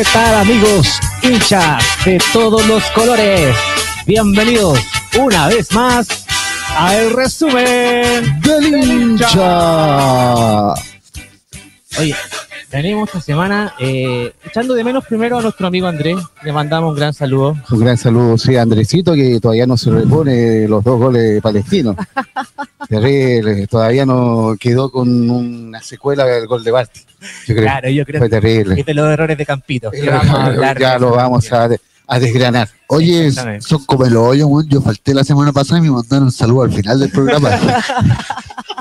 ¿Qué tal amigos hinchas de todos los colores? Bienvenidos una vez más a el resumen del hincha. Oye, venimos esta semana eh, echando de menos primero a nuestro amigo Andrés. Le mandamos un gran saludo. Un gran saludo, sí, a Andresito, que todavía no se repone los dos goles palestinos. terrible, todavía no quedó con una secuela del gol de Barty. Yo creo, claro, yo creo fue terrible. Es de los errores de Campito. ya lo vamos a, a, desgranar. Oye, son como el hoyo, yo falté la semana pasada y me mandaron un saludo al final del programa.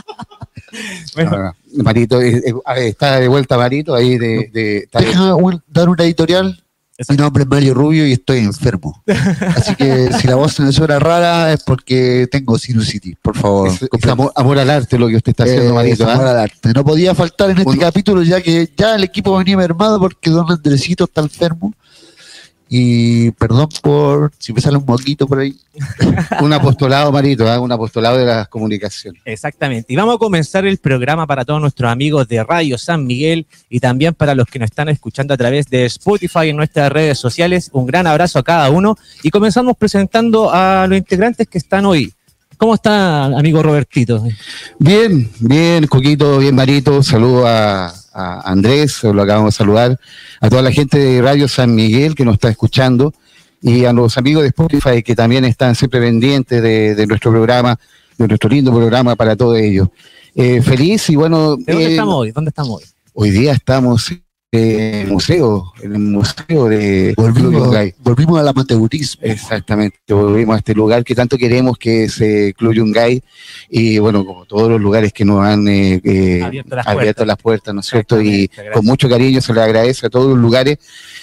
bueno. Marito, eh, eh, está de vuelta Marito ahí de... de Deja dar una editorial. Mi nombre es Mario Rubio y estoy enfermo. Así que si la voz se me suena rara es porque tengo sinusitis, por favor. amor, al arte lo que usted está haciendo, Marito. ¿ah? Amor al arte. No podía faltar en este capítulo ya que ya el equipo venía mermado porque don Andresito está enfermo. Y perdón por si me sale un moquito por ahí. un apostolado, Marito, ¿eh? un apostolado de las comunicaciones. Exactamente. Y vamos a comenzar el programa para todos nuestros amigos de Radio San Miguel y también para los que nos están escuchando a través de Spotify en nuestras redes sociales. Un gran abrazo a cada uno. Y comenzamos presentando a los integrantes que están hoy. ¿Cómo está, amigo Robertito? Bien, bien, Coquito, bien, Marito. Saludo a, a Andrés, lo acabamos de saludar, a toda la gente de Radio San Miguel que nos está escuchando y a los amigos de Spotify que también están siempre pendientes de, nuestro programa, de nuestro lindo programa para todos ellos. Eh, feliz y bueno. dónde eh, estamos hoy? ¿Dónde estamos hoy? Hoy día estamos el museo, en el museo de volvimos, volvimos al amateurismo. Exactamente, volvimos a este lugar que tanto queremos que es eh, Club Yungay y bueno, como todos los lugares que nos han eh, eh, abierto, las, puertas. ¿no es cierto? Y con mucho cariño se le agradece a todos los lugares.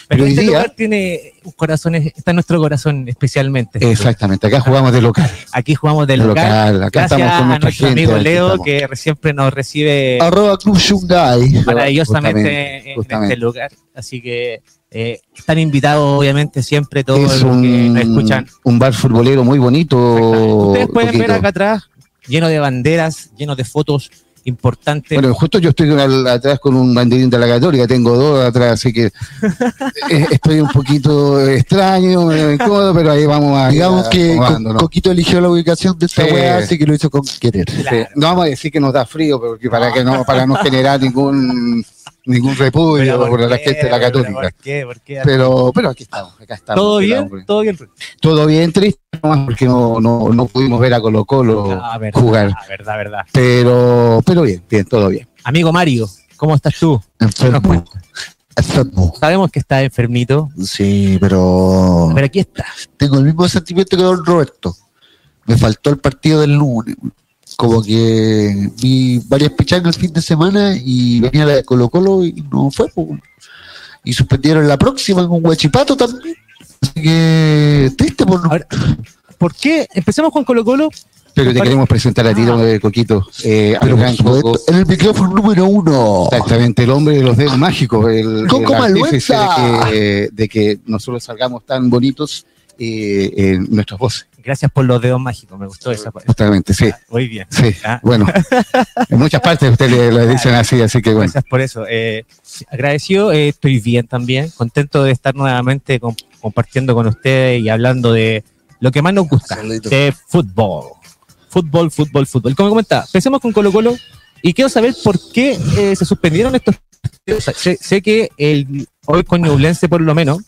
Pero, hoy este día, lugar tiene un corazón, está en nuestro corazón especialmente. Exactamente, acá jugamos de local. Aquí jugamos de local. Acá estamos con a nuestro amigo Leo, que siempre nos recibe Arroba Club Yungay. maravillosamente en este lugar. Así que eh, están invitados, obviamente, siempre todos los que nos escuchan. Un bar futbolero muy bonito. Ustedes pueden ver acá atrás, lleno de banderas, lleno de fotos importantes. Bueno, justo yo estoy atrás con un banderín de la Católica, tengo dos atrás, así que eh, estoy un poquito extraño, incómodo, pero ahí vamos a. Digamos que Coquito eligió la ubicación de esta weá, así que lo hizo con querer. No vamos a decir que nos da frío, porque para que no, para no generar ningún ningún repudio por, la gente de la Católica. ¿Por qué? ¿Por qué? Pero, pero aquí estamos, acá estamos. ¿Todo bien? ¿Todo bien? Todo bien, triste nomás porque no, no, no pudimos ver a Colo Colo ah, jugar. Ah, verdad, verdad. Pero, pero bien, bien, todo bien. Amigo Mario, ¿cómo estás tú? Enfermo. Enfermo. Sabemos que estás enfermito. Sí, pero... Pero aquí estás. Tengo el mismo sentimiento que don Roberto. Me faltó el partido del lunes como que vi varias pichangas el fin de semana y venía la de Colo Colo y no fue. Y suspendieron la próxima con Huachipato también. Así que triste por no. ¿Por qué? Empecemos con Colo Colo. Pero te queremos presentar a ti, ah. Coquito. Eh, en el micrófono número uno. Exactamente, el hombre de los dedos mágicos. El, Coco el de que, de que nosotros salgamos tan bonitos eh, en nuestras voces. Gracias por los dedos mágicos, me gustó esa parte. Justamente, sí. Ah, muy bien. Sí, ah. bueno. en muchas partes ustedes lo dicen así, así que bueno. Gracias por eso. Eh, agradecido, eh, estoy bien también, contento de estar nuevamente compartiendo con ustedes y hablando de lo que más nos gusta, de fútbol. Fútbol, fútbol, fútbol. Como comentaba, empecemos con Colo Colo y quiero saber por qué eh, se suspendieron estos sé, sé, que el, hoy con Ñublense por lo menos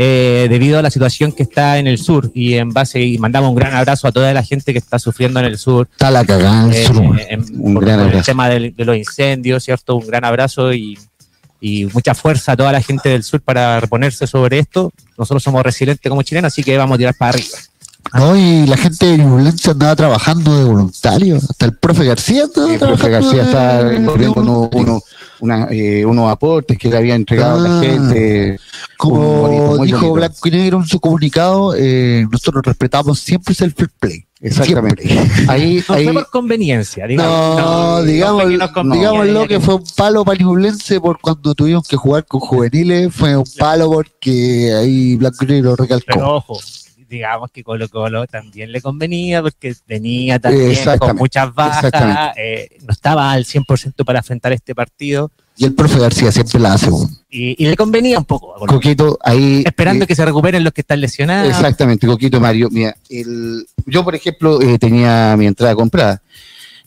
eh, debido a la situación que está en el sur y en base y mandamos un gran abrazo a toda la gente que está sufriendo en el sur. Está la cagada eh, un gran. El tema de, los incendios, ¿cierto? Un gran abrazo y, y, mucha fuerza a toda la gente del sur para reponerse sobre esto. Nosotros somos resilientes como chilenos, así que vamos a tirar para arriba. No, y la gente de Ñublense andaba trabajando de voluntario. Hasta el profe García estaba El profe García está uno, uno, una, eh, unos aportes que le había entregado a la ah. gente. Como dijo Blanco y Negro en su comunicado, eh, nosotros respetamos siempre el fair play. Exactamente. Ahí, no ahí, fue por conveniencia, digamos. No, digamos, digamos lo que fue un palo para Ñublense por cuando tuvimos que jugar con juveniles, fue un palo porque ahí Blanco y Negro recalcó. Pero ojo, digamos que Colo Colo también le convenía porque venía también con muchas bajas, eh, no estaba al 100% para enfrentar este partido Y el profe García siempre la hace, y, y le convenía un poco. a Colo. Coquito, ahí. Esperando eh, que se recuperen los que están lesionados. Exactamente, Coquito Mario. Mira, el, yo, por ejemplo, eh, tenía mi entrada comprada.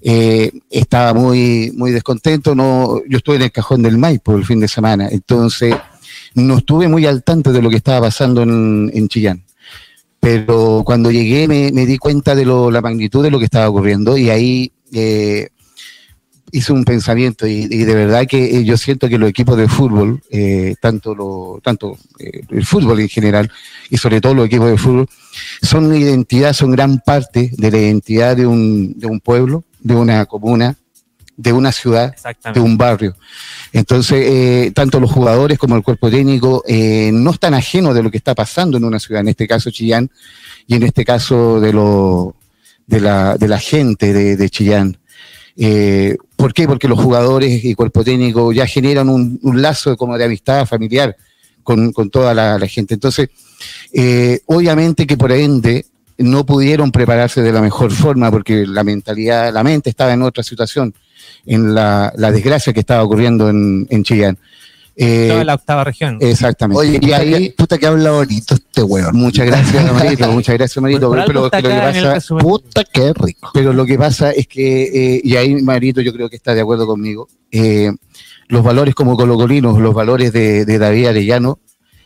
Eh, estaba muy, muy descontento. No, yo estuve en el cajón del Maipo el fin de semana, entonces no estuve muy al tanto de lo que estaba pasando en, en Chillán. Pero cuando llegué me, di cuenta de lo, la magnitud de lo que estaba ocurriendo y ahí eh, hice un pensamiento y, y de verdad que eh, yo siento que los equipos de fútbol, eh, tanto, lo, tanto eh, el fútbol en general y sobre todo los equipos de fútbol, son una identidad, son gran parte de la identidad de un, de un pueblo, de una comuna, de una ciudad, de un barrio. Entonces, eh, tanto los jugadores como el cuerpo técnico eh, no están ajenos de lo que está pasando en una ciudad, en este caso Chillán, y en este caso de, lo, de, la, de la gente de, de Chillán. Eh, ¿Por qué? Porque los jugadores y cuerpo técnico ya generan un, un lazo como de amistad familiar con, con toda la, la gente. Entonces, eh, obviamente que por ende no pudieron prepararse de la mejor forma porque la mentalidad, la mente estaba en otra situación, en la, la desgracia que estaba ocurriendo en, en Chillán. Eh, Toda la octava región. exactamente. Oye, y ahí, puta que habla bonito este weón. muchas gracias, Marito, muchas gracias, Marito. Pero, lo que pasa-. Puta que rico. pero lo que pasa es que, eh, y ahí Marito yo creo que está de acuerdo conmigo, eh, los valores como colocolinos, los valores de, de David Arellano,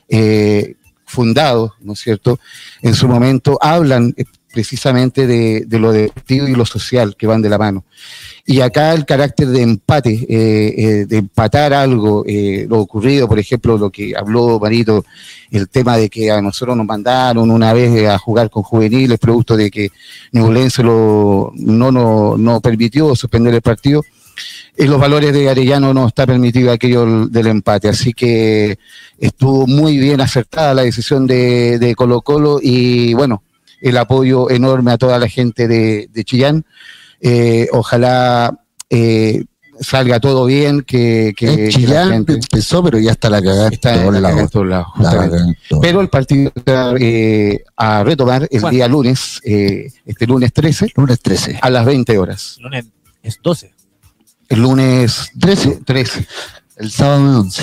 eh, fundados, ¿no es cierto?, en su momento hablan eh, precisamente de, de lo deportivo y lo social que van de la mano. Y acá el carácter de empate, eh, eh, de empatar algo, lo ocurrido, por ejemplo, lo que habló Marito, el tema de que a nosotros nos mandaron una vez a jugar con juveniles, producto de que Ñublense lo, no, no, no permitió suspender el partido. En los valores de Arellano no está permitido aquello del empate, así que estuvo muy bien acertada la decisión de, de Colo Colo y bueno, el apoyo enorme a toda la gente de, de Chillán. Eh, ojalá eh, salga todo bien, que, que, En que la Chillán gente empezó, pero ya está la cagada en está en la en todos lados, Pero el partido está eh, a retomar el ¿Cuándo? día lunes, eh, este lunes 13, Lunes 13. a las 20 horas. Lunes es 12. El lunes 13. 13. El sábado 11.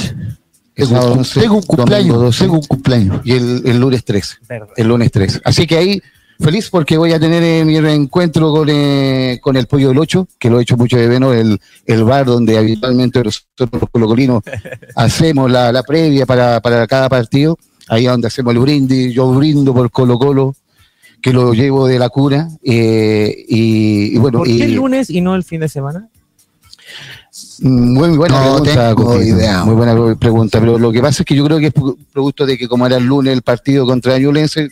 El Tengo, sábado un- 11, tengo un domingo cumpleaños. 12, Tengo un cumpleaños. y el, el lunes 13. Verde. El lunes 13. Así que ahí, feliz porque voy a tener eh, mi reencuentro con, eh, con el Pollo del Ocho, que lo he hecho mucho de menos, el, el bar donde habitualmente nosotros los colocolinos hacemos la, la previa para, para cada partido. Ahí es donde hacemos el brindis. Yo brindo por Colo Colo, que lo llevo de la cura. eh, y, y bueno, ¿Por y, qué el lunes y no el fin de semana? Muy buena No pregunta, tengo Coquito. idea. Muy buena pregunta, pero lo que pasa es que yo creo que es pro- producto de que como era el lunes el partido contra Ñublense,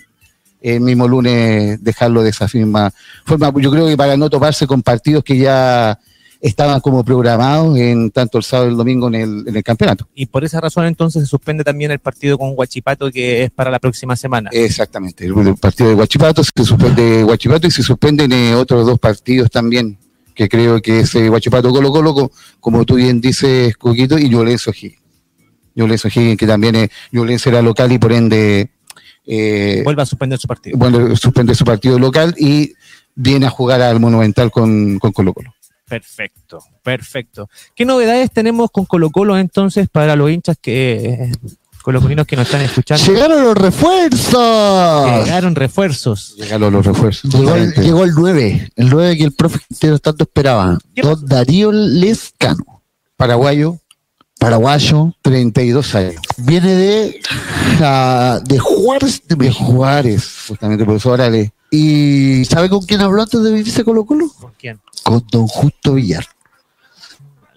el mismo lunes dejarlo de esa misma forma. Yo creo que para no toparse con partidos que ya estaban como programados en tanto el sábado y el domingo en el, en el campeonato. Y por esa razón entonces se suspende también el partido con Huachipato que es para la próxima semana. Exactamente, el, el partido de Guachipato se suspende Guachipato y se suspenden eh, otros dos partidos también, que creo que es eh, Guachipato Colo Colo, co- como tú bien dices, Coquito, y Ñublense O'Higgins. Ñublense O'Higgins, que también es, Ñublense era local y por ende, eh, Vuelve a suspender su partido. bueno, suspende su partido local y viene a jugar al Monumental con, con Colo Colo. Perfecto, perfecto. ¿Qué novedades tenemos con Colo Colo entonces para los hinchas que colocolinos que nos están escuchando? ¡Llegaron los refuerzos! Llegaron refuerzos. Llegaron los refuerzos. Llegó el, llegó el 9, el 9 que el profe Quintero tanto esperaba. ¿Qué Don Darío Lescano, Paraguayo, paraguayo, 32 años. viene de, ja- de Juárez de. Juárez, justamente, por eso ahora le, ¿Y sabe con quién habló antes de venirse a Colo Colo? ¿Con quién? Con don Justo Villar.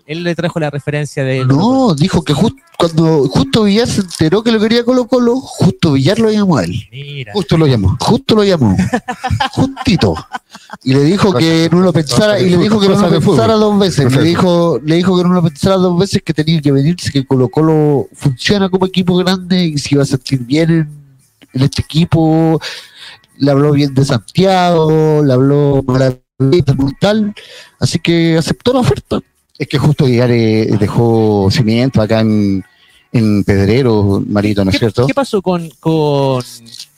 Él le trajo la referencia de... No, dijo que jus- cuando Justo Villar se enteró que lo quería Colo Colo, Justo Villar lo llamó a él. Mira. justo lo llamó. Justo lo llamó. Justito. Y le dijo que no lo pensara, y le dijo que no lo pensara dos veces. Le dijo, le dijo que no lo pensara dos veces, que tenía que venirse, que Colo Colo funciona como equipo grande y se iba a sentir bien en, en este equipo. Le habló bien de Santiago, le habló maravillita, brutal. Así que aceptó la oferta. Es que justo Guillar eh, dejó cimiento acá en, en Pedrero, Marito, ¿no es ¿Qué, cierto? qué pasó con, con,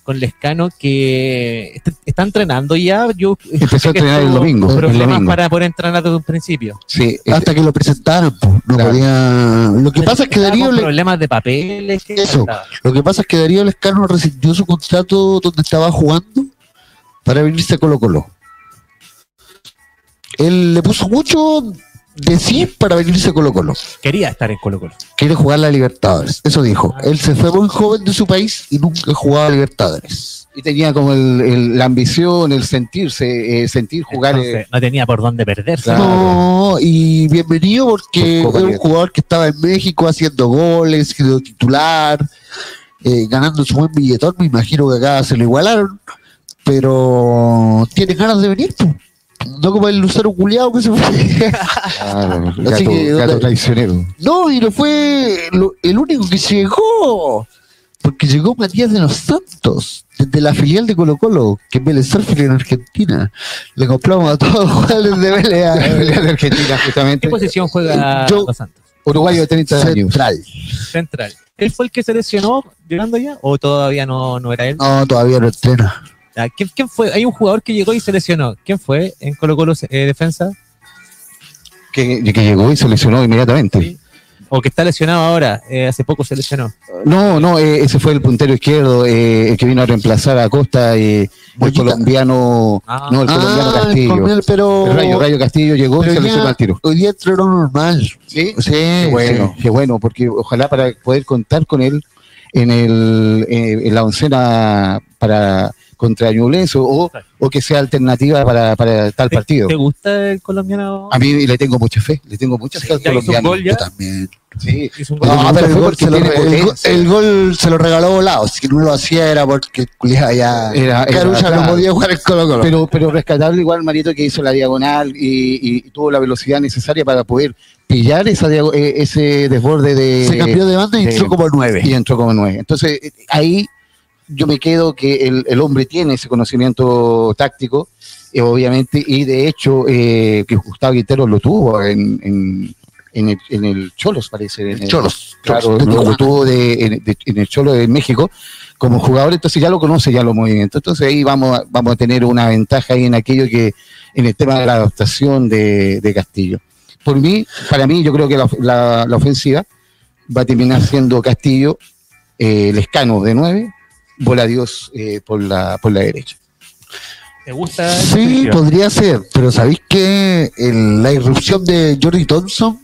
con Lescano que est- está entrenando ya. Yo Empezó a entrenar el domingo, el Problemas domingo. para poder entrenar desde un principio. Sí, eh, Hasta que lo presentaron, no Claro. podía. Lo que pasa es que Darío le- problemas de papeles. Eso. Lo que pasa es que Darío Lescano rescindió su contrato donde estaba jugando para venirse a Colo Colo. Él le puso mucho de sí para venirse a Colo Colo. Quería estar en Colo Colo. Quiere jugar la Libertadores. Eso dijo. Él se fue muy joven de su país y nunca jugaba a Libertadores. y tenía como el- el- la ambición, el sentirse, eh, sentir jugar. Entonces, eh, no tenía por dónde perderse. Claro. No, y bienvenido porque es un jugador que estaba en México haciendo goles, siendo titular, eh, ganando su buen billetón. Me imagino que acá se lo igualaron, pero tiene ganas de venir, po. No como el Lucero culiado que se fue. claro, Así gato, que, gato ¿dónde- traicionero. no, y no fue lo- el único que llegó, porque llegó Matías de los Santos, desde la filial de Colo Colo, que es Vélez Sarsfield en Argentina. Le compramos a todos los jugadores de Vélez. a- de Argentina, justamente. ¿Qué posición juega Yo- Los Santos? Uruguayo de 30 años. Central. Central. ¿Él fue el que se lesionó llegando ya? ¿O todavía no, no era él? No, todavía no entrena. Ah, ¿Quién, quién fue? Hay un jugador que llegó y se lesionó. ¿Quién fue en Colo Colo eh, defensa? Que, que llegó y se lesionó inmediatamente. Sí. O que está lesionado ahora. eh, hace poco se lesionó. No, no, eh, ese fue el puntero izquierdo, eh, el que vino a reemplazar a Costa, eh, el colombiano, Ah. no, el colombiano Ah, Castillo. con él, pero. El Rayo, Rayo Castillo llegó y se lesionó al tiro. Hoy día entrenó normal. Sí, Sí, qué bueno, sí. qué bueno, porque ojalá para poder contar con él en el en la oncena para contra Ñublense o, o que sea alternativa para, para tal ¿Te- partido. ¿Te gusta el colombiano? A mí le tengo mucha fe, le tengo mucha fe al ¿Ya colombiano. gol ya? Yo también. Sí. No, pero el gol, lo, el, el gol se lo regaló volado. Si no lo hacía era porque culiao ya. Era- era, no podía jugar el Colo Colo. Pero, pero rescatable igual Marito que hizo la diagonal y, y tuvo la velocidad necesaria para poder pillar esa eh, ese desborde de... se cambió de banda y de- entró como nueve. y entró como nueve. Entonces, eh, ahí yo me quedo que el, el hombre tiene ese conocimiento táctico, eh, obviamente, y de hecho, eh, que Gustavo Quintero lo tuvo en, en, en el, en el Cholos, parece. en el- Cholos. Claro, Cholos, lo, tuvo de, en, de- en el Cholo de México como jugador, entonces ya lo conoce ya los movimientos. Entonces ahí vamos, a- vamos a tener una ventaja ahí en aquello que, en el tema de la adaptación de, de Castillo. Por mí, para mí, yo creo que la, la- la ofensiva va a terminar siendo Castillo, eh, Lescano de 9, Bola Dios eh, por, la, por la derecha. ¿Te gusta? Sí, podría ser, pero ¿sabéis que el- la irrupción de Jordi Thompson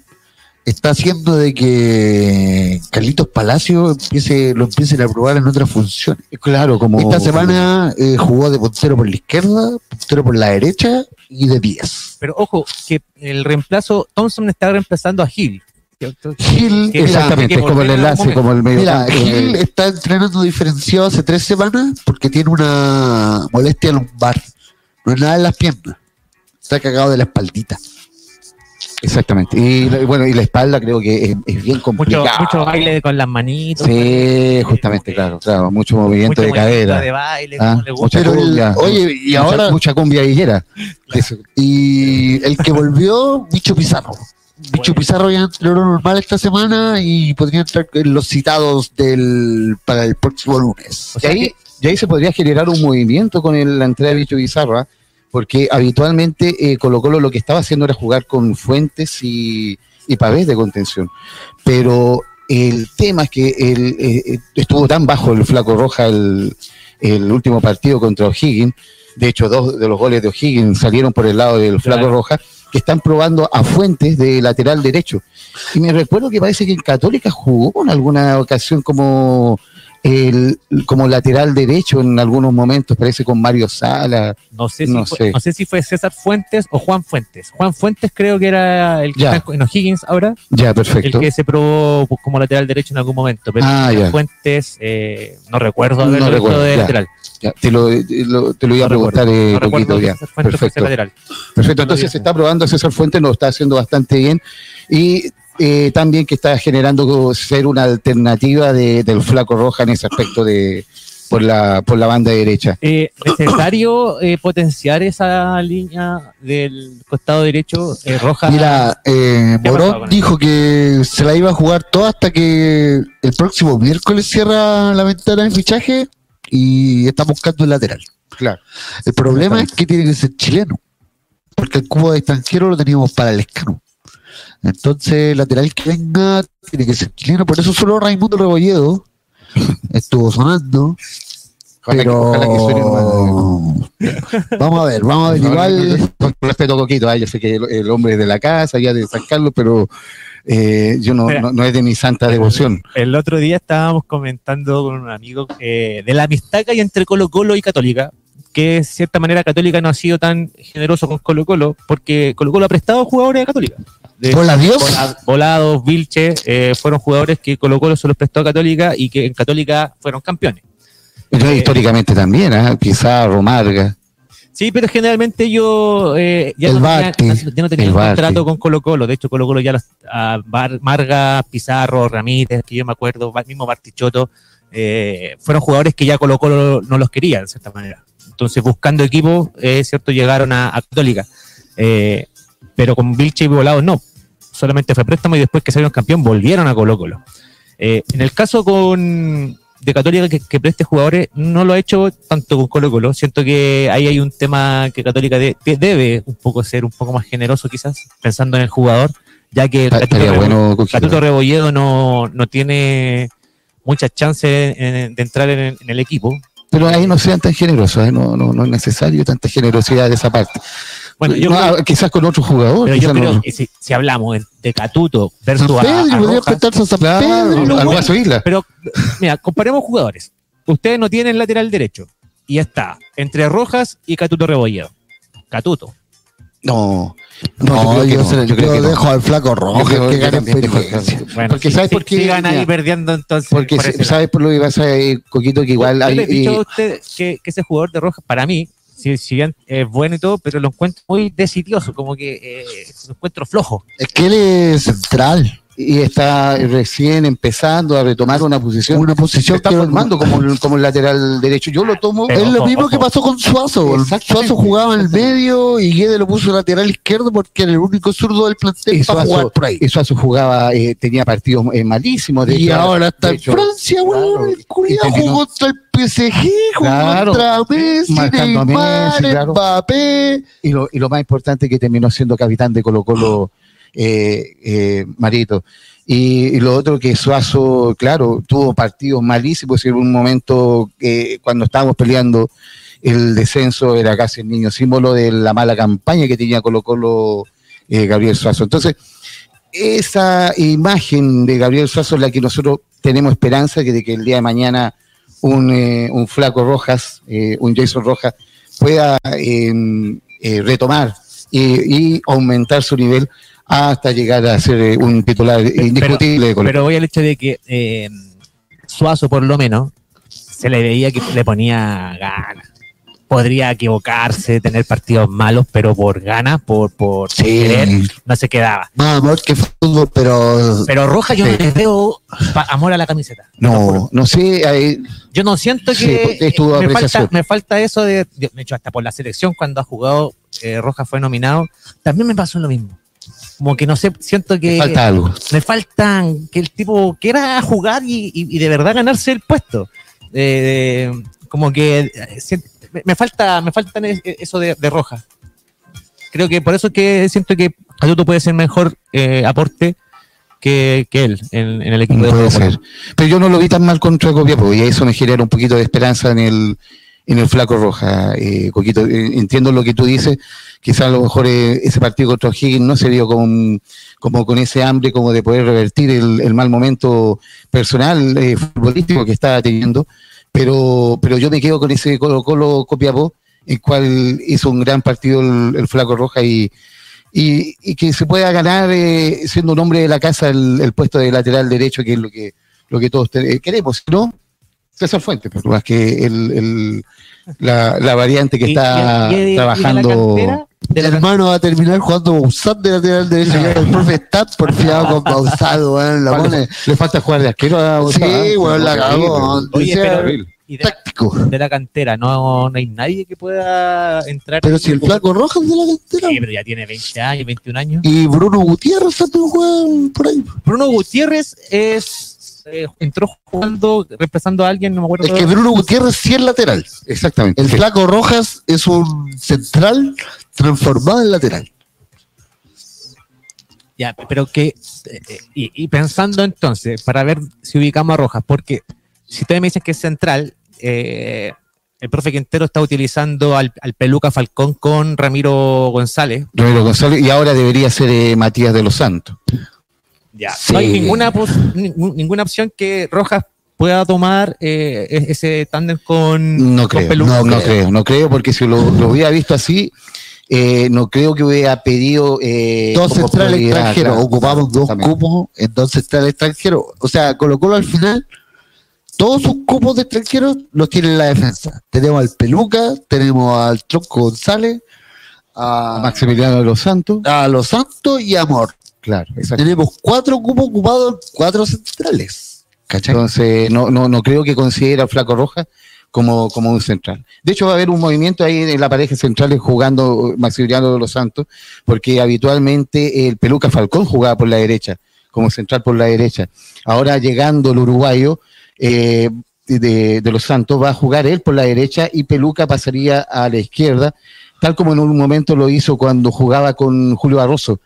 está haciendo de que Carlitos Palacio empiece, lo empiecen a probar en otras funciones? Claro, como. Esta semana eh, jugó de puntero por la izquierda, puntero por la derecha y de 10. Pero ojo, que el reemplazo, Thompson está reemplazando a Gil. Gil, Que- Exactamente, es como el enlace, como el medio. Mira, Gil está entrenando diferenciado hace tres semanas porque tiene una molestia lumbar. No es nada en las piernas. Está cagado de la espaldita. Exactamente. Y la- bueno, y la espalda creo que es, es bien Mucho, complicado. mucho baile con las manitos. Sí, justamente, claro, claro, mucho movimiento Mucho de movimiento cadera. de baile, Ah, como le gusta. mucha Pero el- cumbia. oye, y mucha, ahora- mucha cumbia villera. Y el que volvió, Bicho Pizarro. Bicho Bueno. Pizarro ya entrenó normal esta semana y podría entrar en los citados del para el próximo lunes. O Y ahí, y ahí se podría generar un movimiento con el- la entrada de Bicho Bizarra, porque habitualmente eh, Colo Colo lo que estaba haciendo era jugar con Fuentes y, y Pavés de contención. Pero el tema es que el, eh, estuvo tan bajo el Flaco Roja el, el último partido contra O'Higgins. De hecho, dos de los goles de O'Higgins salieron por el lado del Flaco Claro. Roja, que están probando a Fuentes de lateral derecho. Y me recuerdo que parece que en Católica jugó en alguna ocasión como el, como lateral derecho en algunos momentos, parece con Mario Sala. No sé, si No fue, sé. no sé si fue César Fuentes o Juan Fuentes. Juan Fuentes creo que era el que Ya. está en O'Higgins ahora, Ya, el perfecto. que se probó como lateral derecho en algún momento. Pero Ah, ya. Fuentes, eh, no recuerdo No haberlo visto recuerdo, de ya. lateral. Ya, te, lo, te lo- te lo iba No a preguntar eh, No poquito ya. Perfecto. Perfecto, entonces se está probando César Fuentes, lo está haciendo bastante bien. Y eh, también que está generando ser una alternativa de- del Flaco Roja en ese aspecto de por la, por la banda derecha. Eh, ¿Necesario eh, potenciar esa línea del costado derecho eh, roja? Mira, eh, ¿Qué ha pasado Morón dijo que se la iba a jugar toda hasta que el próximo miércoles cierra la ventana de fichaje y está buscando el lateral. Claro. El problema es que tiene que ser chileno, porque el cubo de extranjero lo teníamos para el escano. Entonces, el lateral que venga tiene que ser chileno, por eso solo Raimundo Rebolledo estuvo sonando. Ojalá que- pero ojalá que suene nomás. vamos a ver, vamos a ver. Igual Con respeto, Coquito, ah, yo sé que el, el hombre es de la casa, ya de San Carlos, pero eh, yo no, Mira. no, no es de mi santa devoción. El otro día estábamos comentando con un amigo eh, de la amistad que hay entre Colo Colo y Católica, que de cierta manera Católica no ha sido tan generoso con Colo Colo, porque Colo Colo ha prestado jugadores a Católica. De- Hola, Dios. Vola- Volados, Vilche, eh, fueron jugadores que Colo Colo se los prestó a Católica y que en Católica fueron campeones. Eh, históricamente también, ¿ah? Pizarro, Marga. Sí, pero generalmente yo eh, ya, El no tenía, Barty. ya no tenía El un contrato con Colo Colo. De hecho, Colo Colo ya los, a Bar- Marga, Pizarro, Ramírez, que yo me acuerdo, Ba- mismo Bartichotto, eh, fueron jugadores que ya Colo Colo no los quería, de cierta manera. Entonces, buscando equipo, es cierto, llegaron a, a Católica. Eh, pero con Vilche y Volados no. Solamente fue préstamo y después que salieron campeón volvieron a Colo Colo. Eh, en el caso con de Católica que, que preste jugadores, no lo ha hecho tanto con Colo Colo. Siento que ahí hay un tema que Católica de- de- debe un poco ser un poco más generoso quizás, pensando en el jugador, ya que Catuto, bueno. Catuto Rebolledo no, no tiene muchas chances en- de entrar en, en el equipo. Pero ahí no sean tan generosos, ¿eh? no, no, no es necesario tanta generosidad de esa parte. Bueno, yo No, creo- ah, quizás con otro jugador. pero yo creo no- que si, si hablamos de Catuto San versus a- Pedro, a podría Rojas, a San Pedro. al Guaso Isla. Pero, mira, comparemos jugadores. Ustedes no tienen lateral derecho. Y está entre Rojas y Catuto Rebolledo. Catuto. No, no, No, yo creo que yo, no, se- yo creo que no. dejo al flaco rojo creo que que gane también dejo- experiencia. Bueno, Porque sí, ¿sabes sí, por qué? Sigan ahí perdiendo entonces. Porque por ¿sabes por lo que pasa, eh, Coquito? Que igual hay... Yo le he dicho a usted que, que ese jugador de Rojas, para mí, si, si bien es bueno y todo, pero lo encuentro muy decidioso, como que eh, lo encuentro flojo. Es que él es central. Y está recién empezando a retomar una posición. Una posición está que formando como, el- como el lateral derecho. Yo lo tomo... Pero es lo ojo, mismo que pasó con Suazo. Suazo jugaba en el medio y Guede lo puso lateral izquierdo porque era el único zurdo del plantel Y para Suazo, jugar por ahí. y Suazo jugaba, eh, tenía partidos eh, malísimos. de Y hecho, ahora está en hecho, Francia, weón. claro, el jugó contra el PSG, jugó Claro. contra Messi, Marcando a Neymar, Messi, claro. Mbappé. Y lo, y lo más importante que terminó siendo capitán de Colo Colo, eh, eh, Marito. Y, lo otro que Suazo, claro, tuvo partidos malísimos en un momento eh, cuando estábamos peleando el descenso era casi el niño símbolo de la mala campaña que tenía Colo Colo eh, Gabriel Suazo. Entonces, esa imagen de Gabriel Suazo es la que nosotros tenemos esperanza de que el día de mañana un, eh, un flaco Rojas, eh, un Jason Rojas, pueda eh, eh, retomar y aumentar su nivel hasta llegar a ser eh, un titular indiscutible Colo Pero voy al hecho de que eh, Suazo, por lo menos, se le veía que le ponía ganas. Podría equivocarse, tener partidos malos, pero por ganas, por, por, por querer, no se quedaba. Más amor que fútbol, pero Pero Roja yo Sí. no le veo amor a la camiseta. No, no sé, Yo no siento que me, falta, me falta eso de, de hecho, hasta por la selección cuando ha jugado, eh, Roja fue nominado, también me pasó lo mismo. Como que no sé, siento que falta algo. me faltan que el tipo quiera jugar y, y- y de verdad ganarse el puesto. Eh, como que eh, me, me falta, me faltan es- eso de, de Roja. Creo que por eso es que siento que Ayuto puede ser mejor eh, aporte que, que él en, en el equipo de Puede ser. Pero yo no lo vi tan mal contra Copiapó y eso me genera un poquito de esperanza en el, en el flaco roja. Eh, Coquito, eh, entiendo lo que tú dices. Quizás a lo mejor eh, ese partido contra O'Higgins no se dio con, como con ese hambre como de poder revertir el, mal momento personal eh, futbolístico que estaba teniendo. Pero, pero yo me quedo con ese Colo Colo Copiapó, el cual hizo un gran partido el, flaco roja y, y, que se pueda ganar siendo un hombre de la casa el, el puesto de lateral derecho, que es lo que, lo que todos queremos. No, César Fuentes, por más que el, el- la, la variante que Y- está y- y- y de la trabajando. el hermano va a terminar jugando Bausat de lateral derecho. Ya el profe está porfiado con Bausat, weón. La pone. le falta jugar de arquero a Sí, weón, la cagó. Pero- táctico. de la cantera, no, no hay nadie que pueda entrar. Pero si el flaco rojo es de la cantera. Sí, pero ya tiene 20 años, 21 años. Y Bruno Gutiérrez también juega por ahí. Bruno Gutiérrez es eh, entró jugando, reemplazando a alguien, no me acuerdo. Es que Bruno Gutiérrez sí es lateral. Exactamente. El sí. Flaco Rojas es un central transformado en lateral. Ya, pero que, eh, eh, y, y pensando entonces, para ver si ubicamos a Rojas, porque si ustedes me dicen que es central, eh, el profe Quintero está utilizando al, al Peluca Falcón con Ramiro González. Ramiro González, y ahora debería ser eh, Matías de los Santos. Ya. Sí. No hay ninguna, ninguna opción que Rojas pueda tomar eh, e- ese tándem con, No creo, Peluca. no, no creo, no creo, porque si lo, lo hubiera visto así, eh, no creo que hubiera pedido eh, dos centrales extranjeros. claro. Ocupamos dos cupos en dos centrales extranjeros. O sea, Colo Colo al final, todos sus cupos de extranjeros los tiene en la defensa. Tenemos al Peluca, tenemos al Tronco González, A a, Maximiliano de los Santos, a Los Santos y a Amor. Claro, exacto. Tenemos cuatro cupos ocupados, cuatro centrales. ¿Cachai? Entonces, no, no, no creo que considere al Flaco Roja como, como un central. De hecho, va a haber un movimiento ahí en la pareja central jugando Maximiliano de los Santos, porque habitualmente el Peluca Falcón jugaba por la derecha, como central por la derecha. Ahora llegando el uruguayo eh, de, de los Santos, va a jugar él por la derecha y Peluca pasaría a la izquierda, tal como en un momento lo hizo cuando jugaba con Julio Barroso.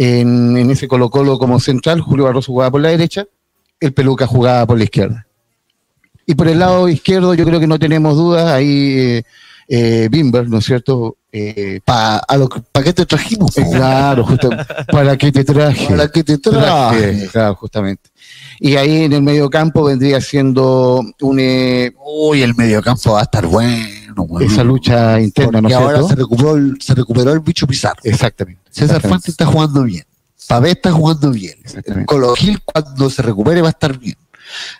En, en ese Colo Colo como central, Julio Barroso jugaba por la derecha, el Peluca jugaba por la izquierda. Y por el lado izquierdo yo creo que no tenemos dudas, ahí eh, eh, Bimber, ¿no es cierto? Eh, ¿Para pa qué te trajimos? claro, justo, ¿para qué te traje? ¿Para qué te traje? Claro, justamente. Y ahí en el medio campo vendría siendo un, eh, Uy, el mediocampo va a estar bueno, esa lucha interna, ¿no Porque es ahora cierto? se recuperó, el, se recuperó el bicho Pizarro. Exactamente. César. Fuentes está jugando bien. Pabé está jugando bien. Exactamente. Colo Gil, cuando se recupere, va a estar bien.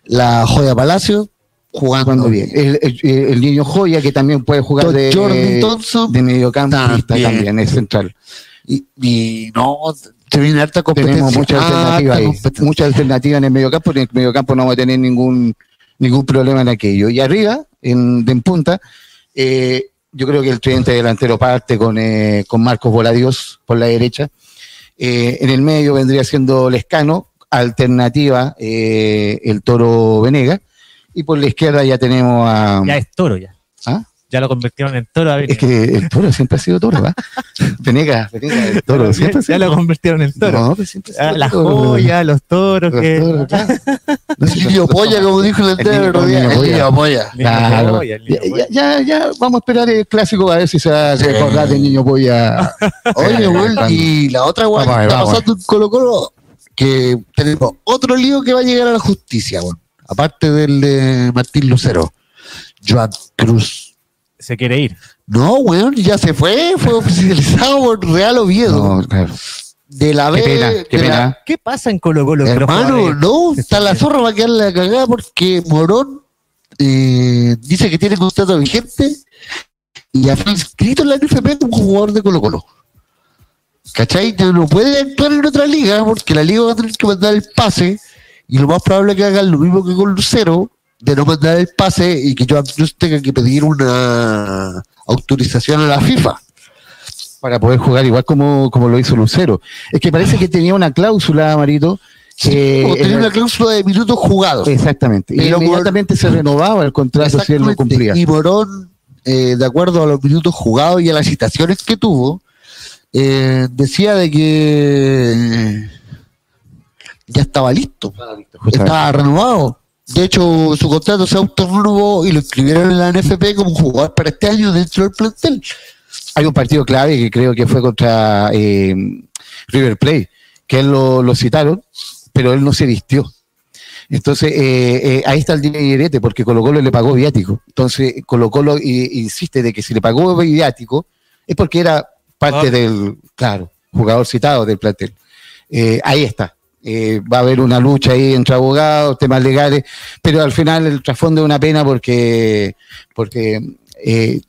La Joya Palacio, jugando, Jugando bien. El, el- el niño Joya que también puede jugar Don de, Jordan Thompson, de mediocampista También. también, es central. y, y no, se viene harta competencia. Tenemos muchas alternativas ahí, muchas alternativas en el mediocampo, en el mediocampo no vamos a tener ningún ningún problema en aquello. Y arriba, en, en punta, eh, yo creo que el tridente delantero parte con, eh, con Marcos Voladios por la derecha. Eh, en el medio vendría siendo Lescano, alternativa eh, el Toro Venega. Y por la izquierda ya tenemos a... Ya es toro, ya. ¿Ah? Ya lo convirtieron en toro. a ver. Es que el Toro siempre ha sido Toro, ¿va? Venega, Venega, el Toro ya, siempre ha sido ya lo convirtieron en toro. No, pues siempre ha Ah, sido las Toro. joyas, los toros, Los que. toros, claro. El niño polla, como dijo el El entero el niño El polla. niño polla. Niño Claro. polla, el niño Ya, ya, ya, vamos a esperar el clásico a ver si se va a Sí. recordar del niño polla. Oye, weón, y la otra weá que está pasando en Colo Colo, que tenemos otro lío que va a llegar a la justicia, weón. Aparte del de Martín Lucero. Joan Cruz. Se quiere ir. No, weón, ya se fue, fue oficializado por Real Oviedo. No, claro. De la Qué B. pena, qué de la-. ¿Qué pasa en Colo Colo? Hermano, no, está la zorra va a quedar la cagada porque Morón eh, dice que tiene contrato vigente y ya fue inscrito en la NFP como jugador de Colo Colo. ¿Cachai? Ya no puede actuar en otra liga porque la liga va a tener que mandar el pase y lo más probable es que hagan lo mismo que con Lucero, de no mandar el pase y que Joan tenga que pedir una autorización a la FIFA. Para poder jugar igual como, como lo hizo Lucero. Es que parece que tenía una cláusula, Marito. que- tenía una cláusula de minutos jugados. Exactamente. Y inmediatamente se renovaba el contrato si él no cumplía. Y Morón, eh, de acuerdo a los minutos jugados y a las citaciones que tuvo, eh, decía de que eh, ya estaba listo, Justamente. estaba renovado. De hecho, su contrato se autorrenovó y lo inscribieron en la NFP como jugador para este año dentro del plantel. Hay un partido clave que creo que fue contra eh, River Plate, que él lo, lo citaron, pero él no se vistió. Entonces, eh, eh, ahí está el direte, porque Colo Colo le pagó viático. Entonces, Colo Colo insiste de que si le pagó viático es porque era parte Ah. del, claro, jugador citado del plantel. Eh, ahí está. Eh, va a haber una lucha ahí entre abogados, temas legales, pero al final el trasfondo es una pena porque, porque eh,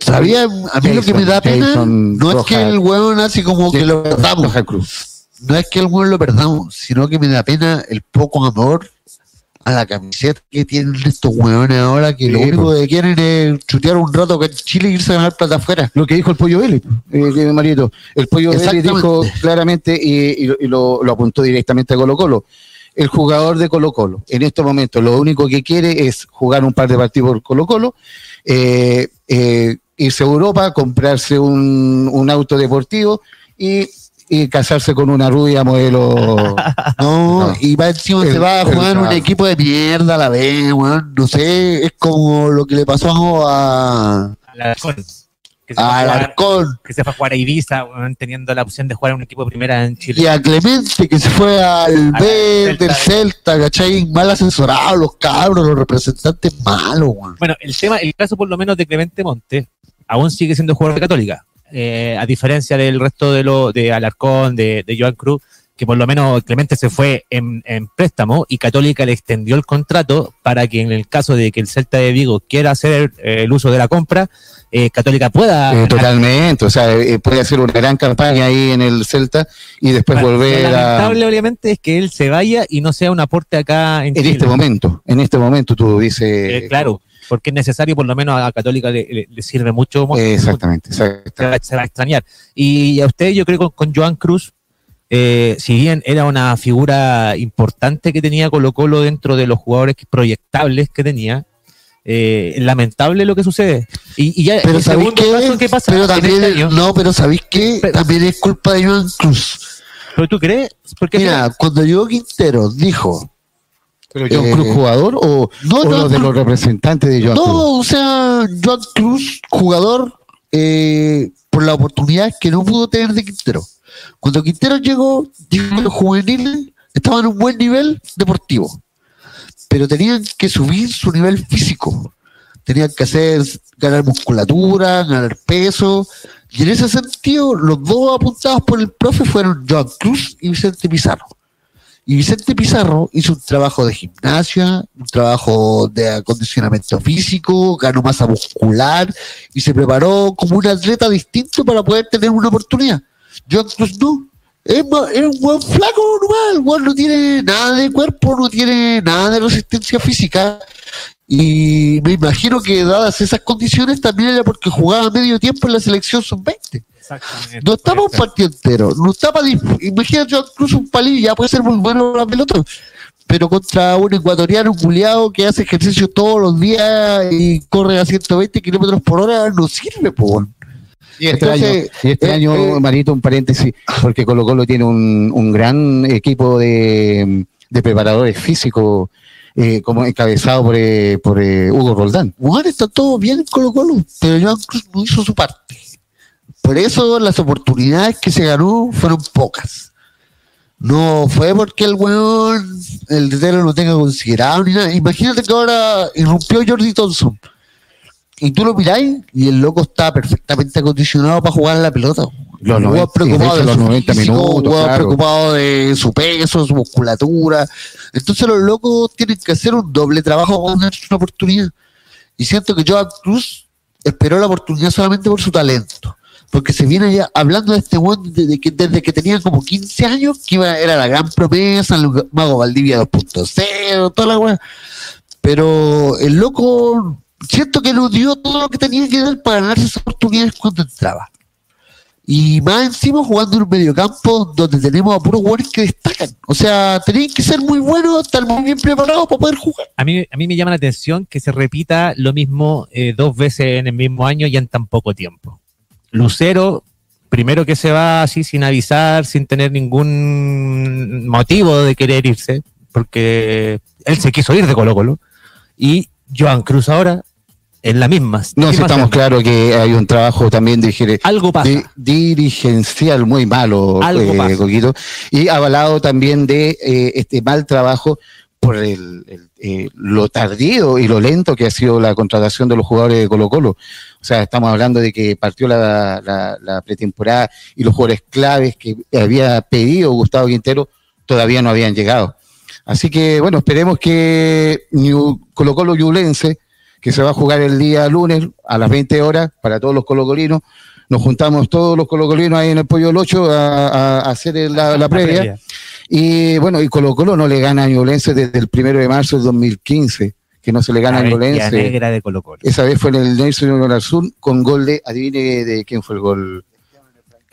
¿Sabía? A mí lo que me da pena Jason no es que el hueón así como que lo perdamos. Cruz. no es que el hueón lo perdamos, sino que me da pena el poco amor a la camiseta que tienen estos hueones ahora que lo Sí, único pues. que quieren es chutear un rato que en Chile e irse a ganar plata afuera. Lo que dijo el Pollo Vélez, eh, que Marito. El Pollo Vélez dijo claramente y, y lo- y lo, lo apuntó directamente a Colo Colo. el jugador de Colo Colo. En este momento lo único que quiere es jugar un par de partidos por Colo Colo, eh, eh, irse a Europa, comprarse un, un auto deportivo y, y casarse con una rubia modelo. No, No. y va encima se El- va a jugar en un equipo de mierda a la vez, weón. No sé, es como lo que le pasó a, Alarcón, que se fue a a jugar- Alarcón que se fue a jugar a Ibiza, weón, teniendo la opción de jugar en un equipo de primera en Chile. y a Clemente que se fue al A B Celta. del Celta, ¿cachai? Mal asesorados los cabros, los representantes malos, weón. Bueno, el tema, el caso por lo menos de Clemente Monte, aún sigue siendo jugador de Católica, Eh, a diferencia del resto de lo de Alarcón, de, de Joan Cruz, que por lo menos Clemente se fue en, en préstamo y Católica le extendió el contrato para que en el caso de que el Celta de Vigo quiera hacer eh, el uso de la compra, eh, Católica pueda Eh, totalmente, o sea, eh, puede hacer una gran campaña ahí en el Celta y después Bueno, volver lo a... lamentable, obviamente, es que él se vaya y no sea un aporte acá en, En Chile. este momento, en este momento tú dices... Eh, claro, porque es necesario, por lo menos a Católica le, le- le sirve mucho. Exactamente, Se exactamente. va, se va a extrañar. Y a usted, yo creo que con, con Joan Cruz, eh, si bien era una figura importante que tenía Colo Colo dentro de los jugadores proyectables que tenía, eh, lamentable lo que sucede. Y, y ya Pero ¿sabéis qué? pasa Pero también, este año, no, pero ¿sabéis qué? Pero- también es culpa de Joan Cruz. ¿pero tú crees? Porque Mira, cuando llegó Quintero, dijo, ¿Pero John Eh, Cruz jugador o, no, o John los de los representantes de Joan No, Cruz? o sea, Joan Cruz, jugador, eh, por la oportunidad que no pudo tener de Quintero. Cuando Quintero llegó, dijo que los juveniles estaban en un buen nivel deportivo, pero tenían que subir su nivel físico. Tenían que hacer, ganar musculatura, ganar peso. Y en ese sentido, los dos apuntados por el profe fueron Joan Cruz y Vicente Pizarro. Y Vicente Pizarro hizo un trabajo de gimnasia, un trabajo de acondicionamiento físico, ganó masa muscular y se preparó como un atleta distinto para poder tener una oportunidad. John Cruz no. Es, un buen flaco normal, el weón no tiene nada de cuerpo, no tiene nada de resistencia física. Y me imagino que dadas esas condiciones también era porque jugaba medio tiempo en la selección sub-20. Exactamente. No está para un partido entero. No está para. Imagínate incluso un palillo, ya puede ser muy bueno la pelota. Pero contra un ecuatoriano culiado que hace ejercicio todos los días y corre a 120 kilómetros por hora, no sirve, po. Y este Entonces, año, y este eh, año, eh, Marito, un paréntesis, porque Colo Colo tiene un, un gran equipo de, de preparadores físicos, eh, como encabezado por, eh, por eh, Hugo Roldán. Juan está todo bien en Colo Colo, pero Cruz no hizo su parte. Por eso las oportunidades que se ganó fueron pocas. No fue porque el weón, el DT lo tenga considerado ni nada. Imagínate que ahora irrumpió Jordi Thompson. Y tú lo miráis y el loco está perfectamente acondicionado para jugar a la pelota. Los Un 90, weón preocupado de de, hecho, su los 90 físico, minutos, un weón claro. preocupado de su peso, su musculatura. Entonces los locos tienen que hacer un doble trabajo para ganar una oportunidad. Y siento que Joan Cruz esperó la oportunidad solamente por su talento. Porque se viene ya hablando de este weón desde que, desde que tenía como 15 años, que iba, era la gran promesa, el Mago Valdivia 2.0, toda la weá. Pero el loco, siento que nos dio todo lo que tenía que dar para ganarse esas oportunidades cuando entraba. Y más encima jugando en un mediocampo donde tenemos a puros jugadores que destacan. O sea, tenéis que ser muy buenos, estar muy bien preparados para poder jugar. A mí, a mí me llama la atención que se repita lo mismo eh, dos veces en el mismo año y en tan poco tiempo. Lucero, primero que se va así sin avisar, sin tener ningún motivo de querer irse, porque él se quiso ir de Colo Colo. Y Joan Cruz ahora en la misma. No, si estamos claros que hay un trabajo también de, Algo pasa. de- dirigencial muy malo, Algo eh, pasa. Coquito, y avalado también de eh, este mal trabajo por el, el, eh, lo tardío y lo lento que ha sido la contratación de los jugadores de Colo Colo. O sea, estamos hablando de que partió la, la- la pretemporada y los jugadores claves que había pedido Gustavo Quintero todavía no habían llegado. Así que, bueno, esperemos que New- Colo Colo Yulense, que se va a jugar el día lunes a las 20 horas para todos los colocolinos, nos juntamos todos los colocolinos ahí en el Pollo del 8 a, a- a hacer la, la previa. Y bueno, y Colo Colo no le gana a Ñublense desde el primero de marzo del 2015, que no se le gana a Ñublense. negra de Colo Colo. Esa vez fue en el Nelson Onarzún con gol de, adivine de quién fue el gol.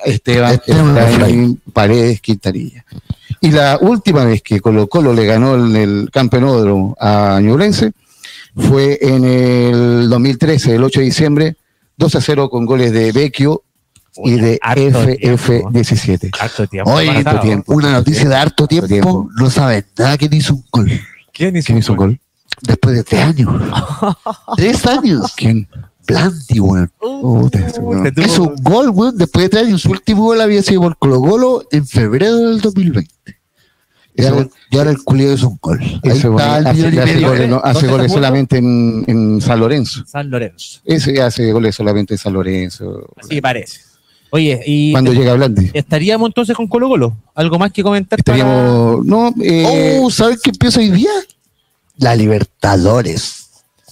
Esteban, Esteban Efraín Paredes Quintanilla. Y la última vez que Colo Colo le ganó el, el campeonato a Ñublense fue en el 2013, el 8 de diciembre, 2 a 0 con goles de Vecchio y de Harto tiempo. FF17. Harto tiempo. Oye, tiempo. una noticia de harto tiempo, tiempo. no saben nada quién hizo un gol. ¿Quién hizo, ¿Quién hizo un gol? Después de tres años. tres años. ¿Quién? Planti, weón. Uh, un gol, weón, después de tres años. Su último gol había sido por Colo Colo en febrero del 2020. Y ahora, y ahora el culiado hizo un gol. Ahí Ese weón está el hace, goles, no, hace ¿Dónde goles está solamente en, en San Lorenzo. San Lorenzo. Ese hace goles solamente en San Lorenzo. Así parece. Oye, y Cuando llega Blandi. estaríamos entonces con Colo Colo. ¿Algo más que comentar? para- Estaríamos. No, eh, Oh, ¿sabes qué empieza hoy día? La Libertadores.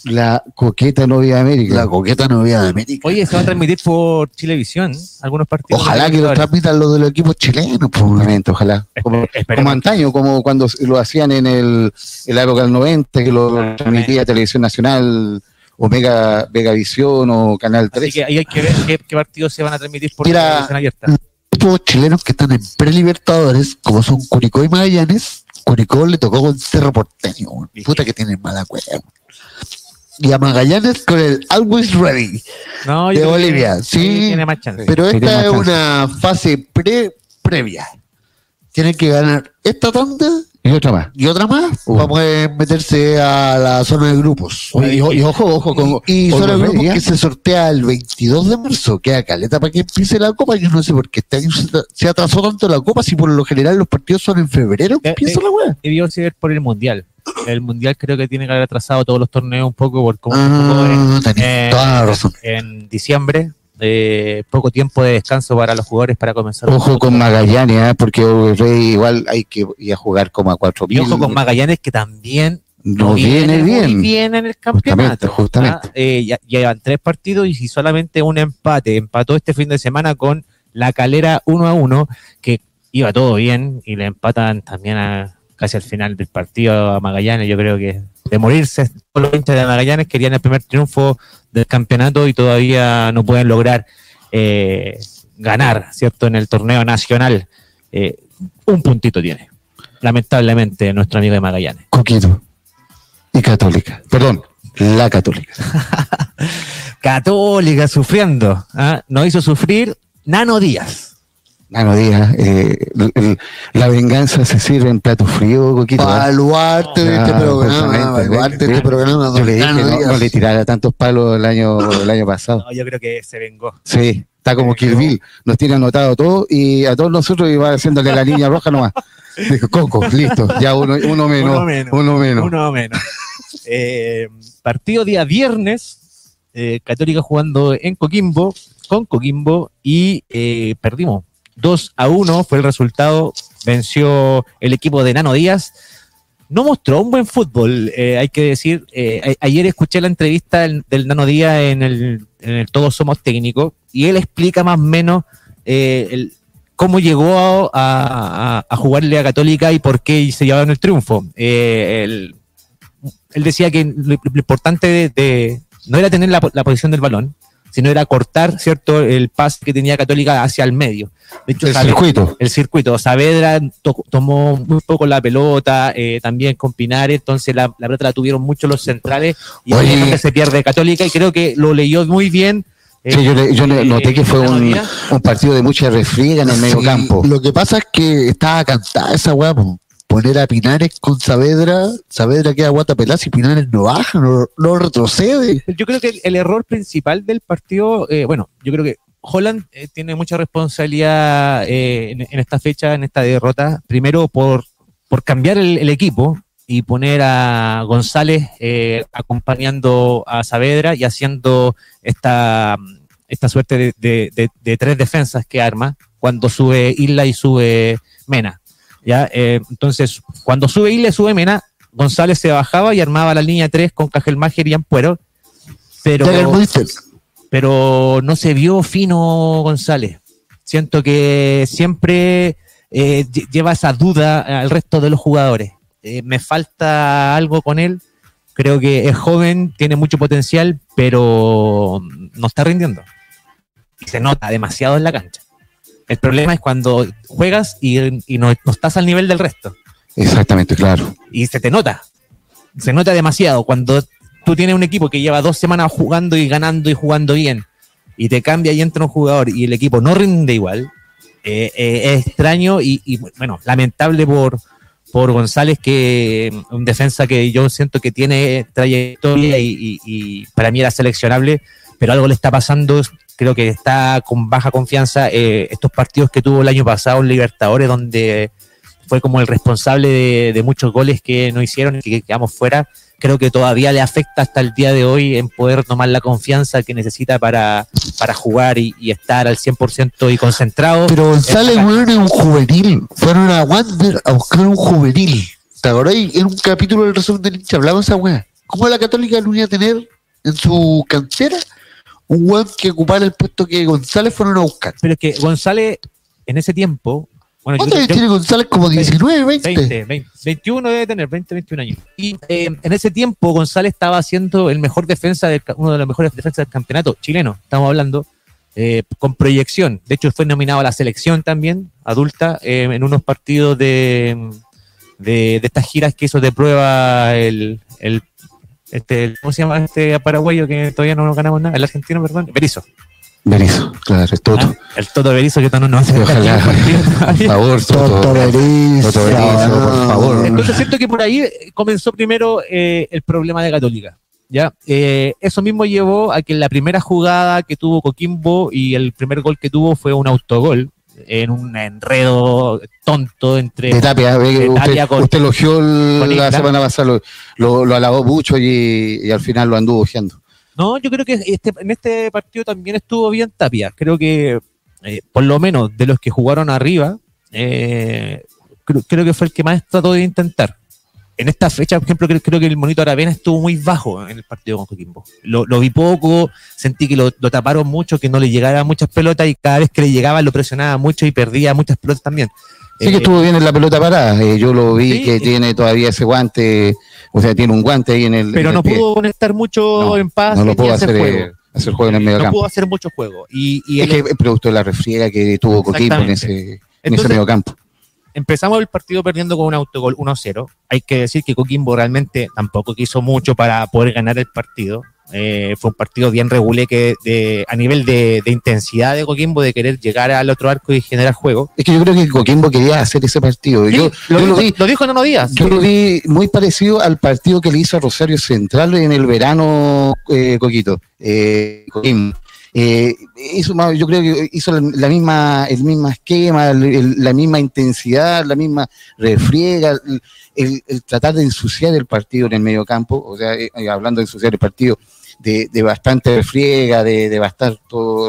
la coqueta novia de América. La coqueta novia de América. Oye, se va a transmitir por Chilevisión algunos partidos. Ojalá que lo transmitan los de los equipos chilenos. pues, weón. Obviamente, ojalá. Como, antaño, como cuando lo hacían en, el, en la época del 90, que lo Exactamente. transmitía Televisión Nacional o Mega, Megavisión o Canal Así 3. que ahí hay que ver qué, qué partidos se van a transmitir por Mira, televisión abierta. equipos chilenos que están en pre-libertadores, como son Curicó y Magallanes, Curicó le tocó con Cerro Porteño. Puta que tienen mala cueva. Y a Magallanes con el Always Ready. No, de que Bolivia, sí. Tiene más chance. Pero tiene esta es una fase pre previa. Tienen que ganar esta tanda Y otra más. y otra más Uh. para poder meterse a la zona de grupos. Oye, y, y ojo, ojo, con, y con zona de los grupos Reyes, que se sortea el 22 de marzo. Queda caleta para que empiece la copa. Yo no sé por qué este año se, atrasó tanto la copa si por lo general los partidos son en febrero. Eh, Empieza eh, la weá. Debió ser por el Mundial. El Mundial creo que tiene que haber atrasado todos los torneos un poco por cómo en, Ah, tenés eh, toda la razón. en diciembre. Eh, poco tiempo de descanso para los jugadores para comenzar. Ojo con Magallanes, ¿eh? porque Rey igual hay que ir a jugar como a cuatro Y ojo con Magallanes que también No viene bien. bien en el campeonato. Justamente, justamente. ¿ah? Eh, ya, ya llevan tres partidos y si solamente un empate. Empató este fin de semana con la calera 1 a 1, que iba todo bien y le empatan también a, casi al final del partido a Magallanes. Yo creo que de morirse, todos los hinchas de Magallanes querían el primer triunfo del campeonato y todavía no pueden lograr eh, ganar, ¿cierto? En el torneo nacional. Eh, un puntito tiene, lamentablemente, nuestro amigo de Magallanes. Coquito. Y Católica. Perdón, la Católica. Católica sufriendo. ¿ah? Nos hizo sufrir Nano Díaz. Nano Díaz, eh, el- el- la venganza se sirve en plato frío, Coquito. ¿eh? Baluarte de este Ah, programa. justamente. Baluarte de este programa. Yo don le dije Nano no, le tirara tantos palos el año, el año pasado. No, yo creo que se vengó. Sí, está como Kill Bill. Nos tiene anotado todo y a todos nosotros iba haciéndole la línea roja nomás. Dijo, Coco, listo, ya uno, uno menos. Uno menos. Uno menos. Uno menos. Eh, partido día viernes, eh, Católica jugando en Coquimbo, con Coquimbo, y eh, perdimos. 2 a 1 fue el resultado. Venció el equipo de Nano Díaz. No mostró un buen fútbol, eh, hay que decir. Eh, ayer escuché la entrevista del, Nano Díaz en el, en el Todos Somos Técnicos y él explica más o menos eh, cómo llegó a, a- a jugarle Católica y por qué se llevaron el triunfo. Él decía que lo, importante de, de- no era tener la, la posición del balón, sino era cortar, ¿cierto?, el pase que tenía Católica hacia el medio. De hecho, El Saavedra- circuito. el circuito. Saavedra to- tomó muy poco la pelota, eh, también con Pinares, entonces la, la pelota la tuvieron mucho los centrales y Oye. ahí es donde se pierde Católica y creo que lo leyó muy bien. eh, Sí, yo, le- yo le eh, noté que fue un, partido de mucha refriega en el medio campo. Lo que pasa es que estaba cantada esa po. Poner a Pinares con Saavedra, Saavedra queda guata pelada y Pinares no baja, no, retrocede. Yo creo que el, error principal del partido, eh, bueno, yo creo que Holland eh, tiene mucha responsabilidad eh, en, esta fecha, en esta derrota. Primero por, por cambiar el, equipo y poner a González eh, acompañando a Saavedra y haciendo esta, esta suerte de- de- de tres defensas que arma cuando sube Isla y sube Mena. ¿Ya? Eh, entonces, cuando sube Isla sube Mena, González se bajaba y armaba la línea 3 con Cajelmacher y Ampuero, pero, no se vio fino González. Siento que siempre eh, lle- lleva esa duda al resto de los jugadores. Eh, me falta algo con él. Creo que es joven, tiene mucho potencial, pero no está rindiendo. Y se nota demasiado en la cancha. El problema es cuando juegas y, y no, no estás al nivel del resto. Exactamente, claro. Y se te nota. Se nota demasiado. Cuando tú tienes un equipo que lleva dos semanas jugando y ganando y jugando bien, y te cambia y entra un jugador y el equipo no rinde igual, eh, eh, es extraño y, y, bueno, lamentable por, por González, que un defensa que yo siento que tiene trayectoria y, y- y para mí era seleccionable, pero algo le está pasando, creo que está con baja confianza. eh, estos partidos que tuvo el año pasado en Libertadores, donde fue como el responsable de, de muchos goles que no hicieron y que quedamos fuera, creo que todavía le afecta hasta el día de hoy en poder tomar la confianza que necesita para, para jugar y, y estar al 100% y concentrado. Pero González, weón, es un juvenil. Fueron a Wander a buscar un juvenil. ¿Te acordás? En un capítulo del resumen del hincha hablamos de esa weá. ¿Cómo la Católica no iba a tener en su cantera un weón que ocupara el puesto que González fueron a buscar? Pero es que González, en ese tiempo, bueno, ¿Cuántos años tiene González? Como 19, 20. 20, 20, 21 debe tener, 20, 21 años. Y eh, en ese tiempo González estaba siendo el mejor defensa, del, uno de los mejores defensas del campeonato chileno, estamos hablando, eh, con proyección. De hecho, fue nominado a la selección también, adulta, eh, en unos partidos de, de, de estas giras que hizo de prueba el, el este, el- ¿cómo se llama este paraguayo que todavía no ganamos nada? El argentino, perdón, Berizzo. Berizzo, claro, es Toto. Ah, el Toto Berizzo que no hace Ojalá. partido Por favor, Toto. Toto Berizzo. Toto Berizzo, por favor. Entonces siento que por ahí eh, comenzó primero eh, el problema de Católica. ¿ya? Eh, eso mismo llevó a que la primera jugada que tuvo Coquimbo y el primer gol que tuvo fue un autogol en un enredo tonto entre... De Tapia, de usted, con- usted elogió con la semana pasada, lo, lo, lo alabó mucho y, y al final lo anduvo ojeando. No, yo creo que este, en este partido también estuvo bien Tapia. Creo que, eh, por lo menos de los que jugaron arriba, eh, creo, creo que fue el que más trató de intentar. En esta fecha, por ejemplo, creo, creo que el monito Aravena estuvo muy bajo en el partido con Coquimbo. Lo, lo vi poco, sentí que lo, lo taparon mucho, que no le llegaban muchas pelotas y cada vez que le llegaban lo presionaba mucho y perdía muchas pelotas también. Sí que Eh, estuvo bien en la pelota parada. eh, yo lo vi sí, que eh. tiene todavía ese guante, o sea, tiene un guante ahí en el. pero en el no pie. pudo conectar mucho No, en paz No lo pudo hacer juego. eh, hacer juego en el medio No campo. pudo hacer mucho juego. Y, y Es el- que producto de la refriega que tuvo Coquimbo en ese, en ese medio campo. Empezamos el partido perdiendo con un autogol 1-0. Hay que decir que Coquimbo realmente tampoco quiso mucho para poder ganar el partido. Eh, fue un partido bien regulé que de, a nivel de, de intensidad de Coquimbo, de querer llegar al otro arco y generar juego. Es que yo creo que Coquimbo quería hacer ese partido. Sí, yo, lo, yo lo dijo, vi, lo dijo Nono Díaz. yo lo vi muy parecido al partido que le hizo a Rosario Central en el verano, eh, Coquito. Eh, Coquimbo. Eh, hizo más- yo creo que hizo la, misma, el mismo esquema, el- el- la misma intensidad, la misma refriega, el, el- el tratar de ensuciar el partido en el medio campo, o sea, eh, eh, hablando de ensuciar el partido, de, de bastante refriega, de, de bastante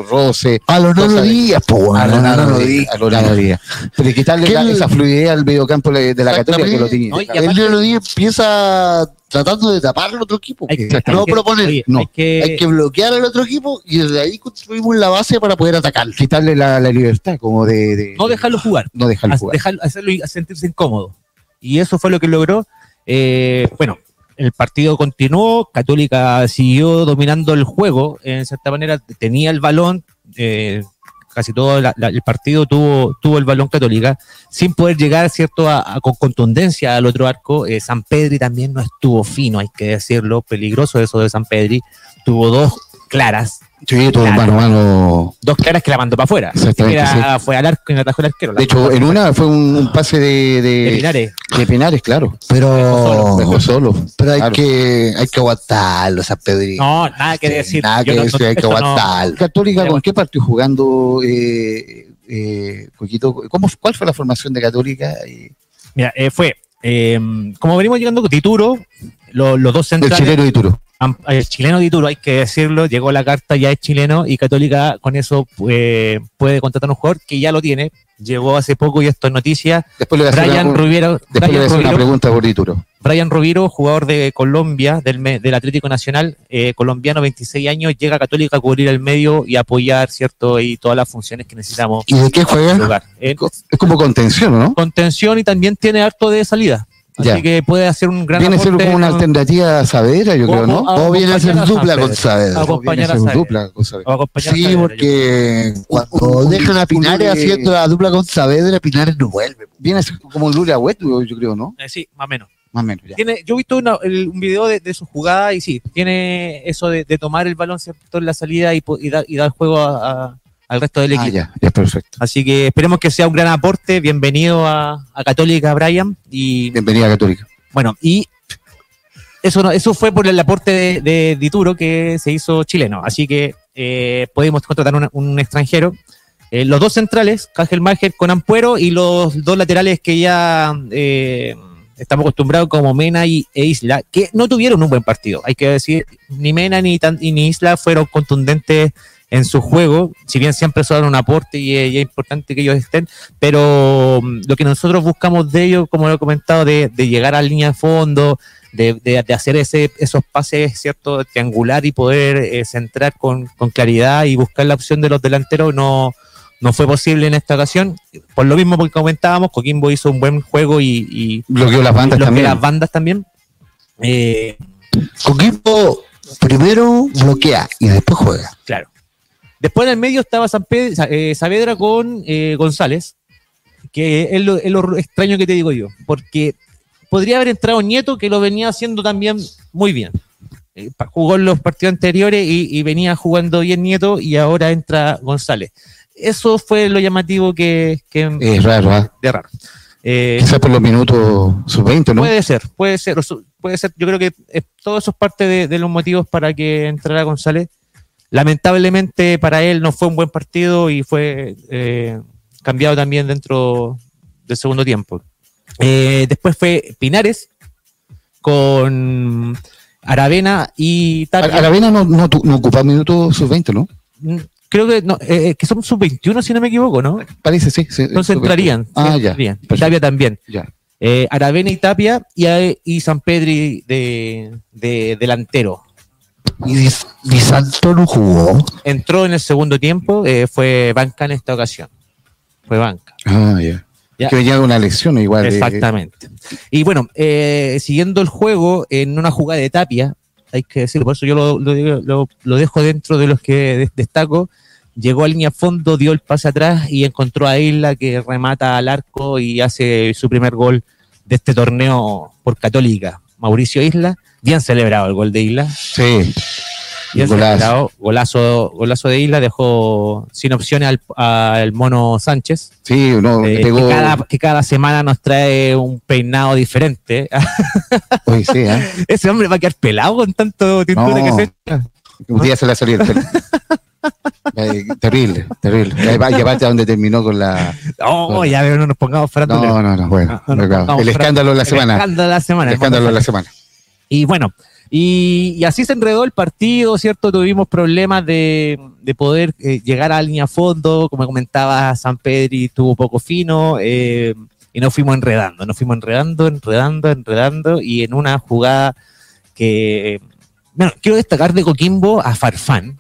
roce. A lo no digas, po, a lo no digas. a lo Nano Díaz. Pero quitarle ¿Qué la- el- esa fluidez al medio campo de de la Católica que lo tenía. No, El Nano Díaz empieza tratando de tapar al otro equipo. Hay que- no hay que- proponer. oye, no, hay que- Hay que bloquear al otro equipo y desde ahí construimos la base para poder atacar. quitarle la, la libertad, como de, de- no dejarlo jugar. no dejarlo jugar. dejarlo- hacerlo y- sentirse incómodo. Y eso fue lo que logró. Eh, bueno, el partido continuó, Católica siguió dominando el juego, en cierta manera tenía el balón, eh, casi todo la- el partido tuvo, tuvo el balón Católica, sin poder llegar cierto a, a- con contundencia al otro arco. Eh, San Pedri también no estuvo fino, hay que decirlo, peligroso eso de San Pedri. Tuvo dos claras, Sí, todo Claro. mano a mano. dos claras que la mandó para afuera. Exactamente, Fue al arco y atajó el arquero. De hecho, en una fue un, un pase de, de de, Linares. de Penares, claro. Pero, Dejó solo. pero hay Claro. que hay que aguantarlo, San Pedrito. No, nada que decir. Nada que no- decir, no- hay que no- aguantarlo. Católica, ¿con qué partió jugando? Eh, eh, Coquito? ¿Cómo, ¿Cuál fue la formación de Católica? Mira, eh, fue, eh, como venimos llegando con Tituro, lo- los dos el centrales, chileno de Turo. am- el chileno Tituro, hay que decirlo, llegó la carta, ya es chileno y Católica con eso eh, puede contratar a un jugador que ya lo tiene, llegó hace poco y esto es noticia, Después le voy a hacer, Brian una, Rubiero, después le voy a Brian una pregunta por Dituro. Brian Rubiro, jugador de Colombia, del, del Atlético Nacional, eh, colombiano, 26 años, llega a Católica a cubrir el medio y apoyar, ¿cierto? Y todas las funciones que necesitamos ¿Y de qué juega? Eh, Es como contención, ¿no? contención y también tiene harto de salida. Así Ya. que puede hacer un gran Viene a ser como una con- alternativa a Saavedra, yo creo, ¿no? o- viene a ser dupla con. Saavedra. Acompañar a dupla con Saavedra. Sí, porque cuando dejan a Pinares haciendo la dupla con Saavedra, Pinares no vuelve. Viene a ser como un Luria Wet, yo yo creo, ¿no? Eh, sí, más o menos. Más o menos, ya. Tiene, yo he visto una- el- un video de, de su jugada y sí, tiene eso de, de tomar el balón en la salida y, dar, y dar juego a- a- al resto del Ah, equipo. ya, ya, perfecto. Así que esperemos que sea un gran aporte. Bienvenido a, a Católica, Brian. Y Bienvenida Católica. bueno, y eso no, eso fue por el aporte de, de Dituro que se hizo chileno. Así que eh, podemos contratar un, un extranjero. Eh, los dos centrales, Mager con Ampuero, y los dos laterales que ya eh, estamos acostumbrados como Mena y, e Isla, que no tuvieron un buen partido. Hay que decir, ni Mena ni, tan- y ni Isla fueron contundentes en su juego, si bien siempre son un aporte y, es- y es importante que ellos estén, pero mm, lo que nosotros buscamos de ellos, como lo he comentado, de, de llegar a la línea de fondo, de, de- de hacer ese, esos pases, ¿cierto?, triangular y poder eh, centrar con, con claridad y buscar la opción de los delanteros, no, no fue posible en esta ocasión. Por lo mismo, porque comentábamos, Coquimbo hizo un buen juego y, y Bloqueó las bandas bloqueó también. las bandas también. Eh, Coquimbo primero bloquea y después juega. Claro. Después en el medio estaba San Pedro, eh, Saavedra con eh, González, que es lo, es lo extraño que te digo yo, porque podría haber entrado Nieto, que lo venía haciendo también muy bien. Eh, jugó en los partidos anteriores y, y venía jugando bien Nieto y ahora entra González. Eso fue lo llamativo que, que Es raro, ¿ah? de raro. Eh, Quizás por los minutos sub-20, ¿no? Puede ser, puede ser, puede ser. Yo creo que todo eso es parte de, de los motivos para que entrara González. Lamentablemente para él no fue un buen partido y fue eh, cambiado también dentro del segundo tiempo. Eh, después fue Pinares con Aravena y Tapia. Aravena no, no, no ocupa minutos sub-20, ¿no? Mm, Creo que, no, eh, que son sub-21 si no me equivoco, ¿no? Parece, sí. sí, Entonces sub-20. entrarían. Ah, ya. entrarían. Tapia también. Ya. Eh, Aravena y Tapia y, eh, y San Pedri de, de delantero. Y Di, Santo no jugó. Entró en el segundo tiempo, eh, fue banca en esta ocasión. Fue banca. Ah, ya. Ya. Que venía de una lección igual. de- Exactamente. Y bueno, eh, siguiendo el juego, en una jugada de Tapia, hay que decirlo, por eso yo lo, lo- lo- lo dejo dentro de los que de- destaco. Llegó a línea fondo, dio el pase atrás y encontró a Isla que remata al arco y hace su primer gol de este torneo por Católica. Mauricio Isla, bien celebrado el gol de Isla. Sí. Bien Golazo. celebrado, golazo, golazo de Isla, dejó sin opciones al, al mono Sánchez. Sí, no, Eh, pegó. que, cada, que cada semana nos trae un peinado diferente. Oye, sí, ¿ah? Ese hombre va a quedar pelado con tanto tintura No. que se echa. Un día se le salió el pelo. Eh, terrible, terrible. Y aparte- a donde terminó con la. No, ya veo, no nos pongamos farándula. No, no, no, bueno. No, no, el escándalo de la El semana. escándalo de la semana. El escándalo de la semana. Y bueno, y, así se enredó el partido, ¿cierto? Tuvimos problemas de, de poder eh, llegar a la línea fondo, como comentaba San Pedri, tuvo poco fino, eh, y nos fuimos enredando, nos fuimos enredando, enredando, enredando, y en una jugada que, bueno, quiero destacar de Coquimbo a Farfán,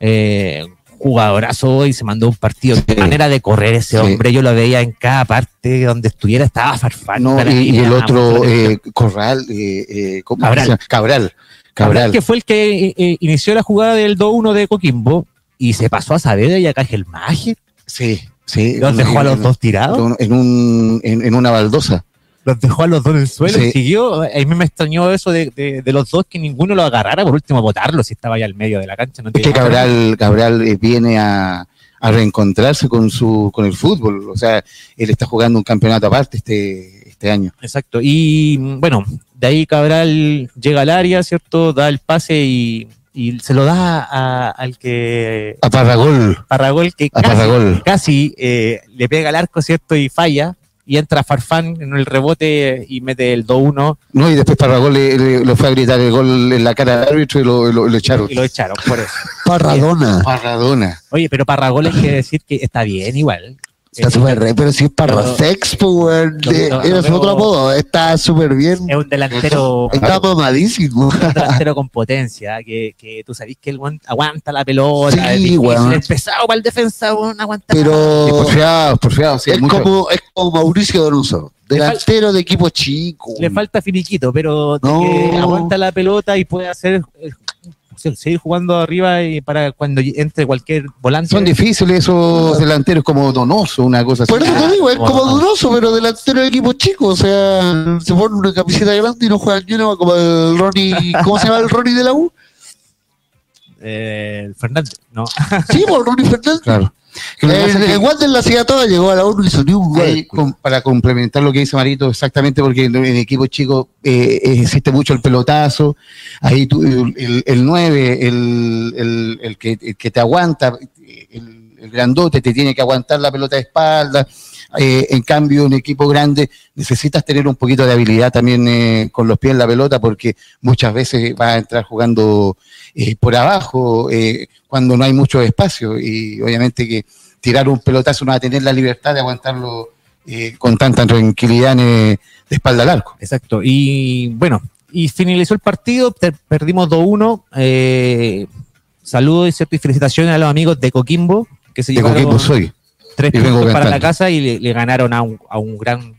eh, jugadorazo y se mandó un partido, qué Sí. manera de correr ese Sí. hombre, yo lo veía en cada parte donde estuviera, estaba Farfán. No, y, y el otro, eh, Corral, eh, eh, ¿cómo Cabral. Cabral. Cabral, Cabral. que fue el que eh, eh, inició la jugada del 2-1 de Coquimbo y se pasó a Saavedra y a Cajelmaje. Sí, sí. Los dejó a los dos tirados, En, un, en, en una baldosa. Los dejó a los dos en el suelo Sí. y siguió. A mí me extrañó eso de, de- de los dos que ninguno lo agarrara, por último botarlo si estaba ya al medio de la cancha. No Es que. Cabral, Cabral eh, viene a, a reencontrarse con su con el fútbol. O sea, él está jugando un campeonato aparte este, este año. Exacto. Y bueno, de ahí Cabral llega al área, ¿cierto? Da el pase y, y se lo da a- al que A Parragol. Parragol, que A casi, Parragol. casi eh, le pega al arco, ¿cierto? Y falla. Y entra Farfán en el rebote y mete el 2-1 No, y después Parragol le, le- le fue a gritar el gol en la cara del árbitro y lo, lo- lo echaron. y lo echaron por eso. Parradona. Parradona. Oye, pero Parragol hay que decir que está bien igual. Está Eh, súper re, pero si es Parrasex, pues, weón, Lo- de- lo- era su otro apodo. Está súper bien. Es un delantero, Está mamadísimo. un delantero con potencia, que, que tú sabés que el guan- aguanta la pelota, Sí, es weón. es pesado para el defensa, aguanta Pero porfiado, porfiado, sí, es, mucho. como, es como Mauricio Donoso. Delantero de equipo chico. Le falta finiquito, pero de No. que aguanta la pelota y puede hacer seguir jugando arriba y para cuando entre cualquier volante. Son difíciles esos delanteros como Donoso, una cosa así. Por eso te digo, es como- dudoso, pero delantero de equipo chico. O sea, se pone una camiseta grande y no juega ni una como el Ronnie. ¿Cómo se llama el Ronnie de la U? Eh, el Fernández, no. Sí, por Ronnie Fernández. Claro. El Wander la hacía toda, llegó a la ONU y ni un gol. Para complementar lo que dice Marito, exactamente porque en en equipos chicos eh, existe mucho el pelotazo, ahí tú, el, el, el 9, el, el, el que, el que te aguanta, el, el grandote te tiene que aguantar la pelota de espalda, eh, en cambio en equipo grande necesitas tener un poquito de habilidad también eh, con los pies en la pelota porque muchas veces vas a entrar jugando eh, por abajo eh, cuando no hay mucho espacio y obviamente que tirar un pelotazo no va a tener la libertad de aguantarlo eh, con tanta tranquilidad de espalda al arco. Exacto. Y bueno, y finalizó el partido, perdimos 2-1. Eh, saludos y felicitaciones a los amigos de Coquimbo, que se De Coquimbo soy. Tres y vengo puntos para la casa y le, le ganaron a un, a un gran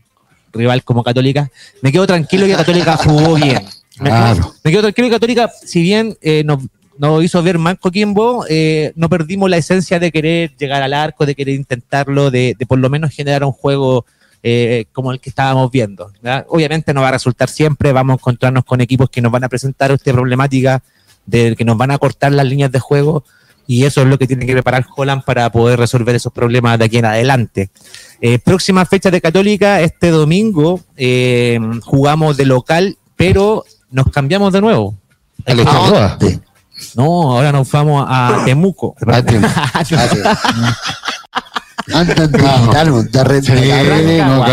rival como Católica. Me quedo tranquilo que Católica jugó bien. Me, Claro. quedo, me quedo tranquilo que Católica, si bien eh, nos, nos hizo ver mal Coquimbo, eh, no perdimos la esencia de querer llegar al arco, de querer intentarlo, de, de por lo menos generar un juego eh, como el que estábamos viendo. Obviamente no va a resultar siempre, vamos a encontrarnos con equipos que nos van a presentar esta problemática, de que nos van a cortar las líneas de juego, y eso es lo que tiene que preparar Holland para poder resolver esos problemas de aquí en adelante. Eh, próxima fecha de Católica, este domingo eh, jugamos de local, pero nos cambiamos de nuevo. ¿A dónde? No, ahora nos vamos a Temuco. Ah, te- Andan de gitano,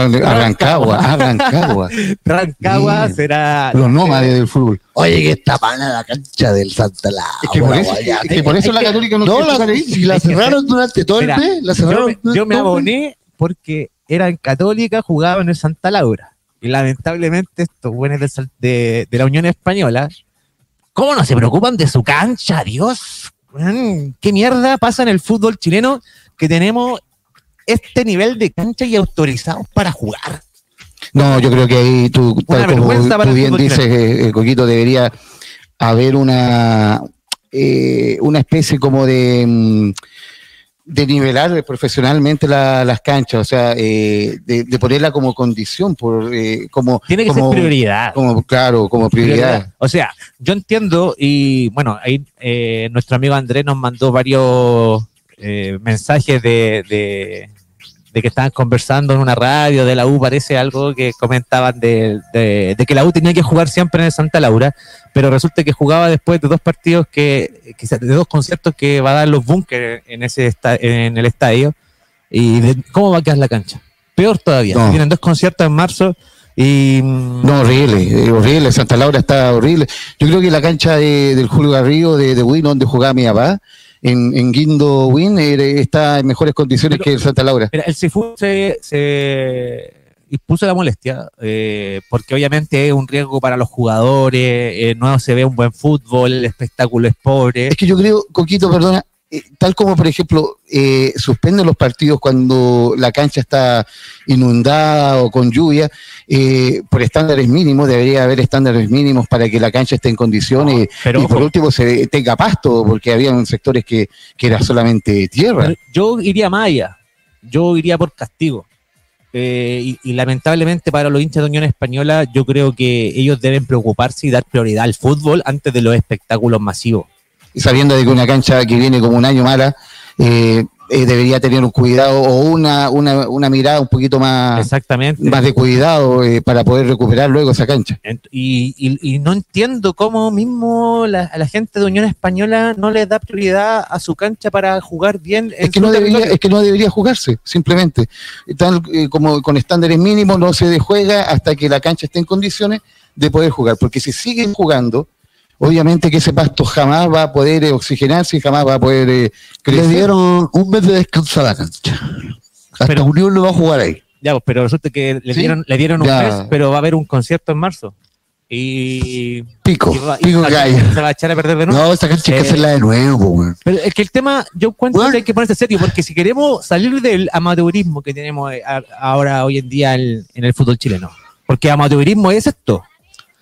de. Arrancagua, Arrancagua. Rancagua Sí. será. Los nómades del fútbol. Oye, que está mala la cancha del Santa Laura. Es que por eso, guaya. es que por eso Es la que- Católica no, No, quiere la, jugar ahí. si la cerraron durante todo Mira, el mes, la Yo cerraron. me, yo aboné porque era en Católica, jugaba en el Santa Laura. Y lamentablemente estos buenos de, de, de la Unión Española, ¿cómo no se preocupan de su cancha? Dios, ¿qué mierda pasa en el fútbol chileno que tenemos este nivel de cancha y autorizados para jugar? No, yo creo que ahí tú, tal como tú bien dices, eh, eh, Coquito, debería haber una, eh, una especie como de, mm, de nivelar profesionalmente la- las canchas, o sea, eh, de, de ponerla como condición, por, como, Tiene que como- ser prioridad. Como, claro, como prioridad. O sea, yo entiendo y bueno, ahí eh, nuestro amigo Andrés nos mandó varios eh, mensajes de, de, de que estaban conversando en una radio de la U, parece algo que comentaban de, de- de que la U tenía que jugar siempre en el Santa Laura, pero resulta que jugaba después de dos partidos que, que de dos conciertos que va a dar los bunkers en ese en el estadio y de- cómo va a quedar la cancha. Peor todavía. No. Tienen dos conciertos en marzo y mm, No, horrible, eh, horrible. Santa Laura está horrible. Yo creo que la cancha de- del Julio Garrido de, de Win, donde jugaba mi papá, en, en Guindo Win, eh, está en mejores condiciones Pero- que el Santa Laura. Mira, el Sifu se, se impuso la molestia, eh, porque obviamente es un riesgo para los jugadores, eh, no se ve un buen fútbol, el espectáculo es pobre. Es que yo creo, Coquito, perdona, eh, tal como por ejemplo eh, suspenden los partidos cuando la cancha está inundada o con lluvia, eh, por estándares mínimos, debería haber estándares mínimos para que la cancha esté en condiciones pero y por último se tenga pasto, porque había sectores que, que era solamente tierra. yo iría más allá, yo iría por castigo. Eh, y, y lamentablemente para los hinchas de Unión Española, yo creo que ellos deben preocuparse y dar prioridad al fútbol antes de los espectáculos masivos. Y sabiendo de que una cancha que viene como un año mala, eh, eh, debería tener un cuidado o una, una, una mirada un poquito más, Exactamente. más de cuidado eh, para poder recuperar luego esa cancha. Y, y- y no entiendo cómo mismo la, a la gente de Unión Española no les da prioridad a su cancha para jugar bien. en Es que, no debería, es que no debería jugarse, simplemente. Tal eh, como con estándares mínimos no se juega hasta que la cancha esté en condiciones de poder jugar, porque si siguen jugando, obviamente que ese pasto jamás va a poder eh, oxigenarse y jamás va a poder eh, Le crecer. dieron un mes de descanso a la cancha. Hasta Pero- Unión no va a jugar ahí. Ya, pues, pero resulta que le Sí, dieron, le dieron un ya. mes, pero va a haber un concierto en marzo. y. Pico, y va- y pico va- gallo. se va a echar a perder de nuevo. No, esta cancha hay que Eh, hacerla de nuevo, weón. Pero es que el tema, yo encuentro Bueno. que hay que ponerse serio, porque si queremos salir del amateurismo que tenemos eh, ahora, hoy en día, el- en el fútbol chileno, porque amateurismo es esto,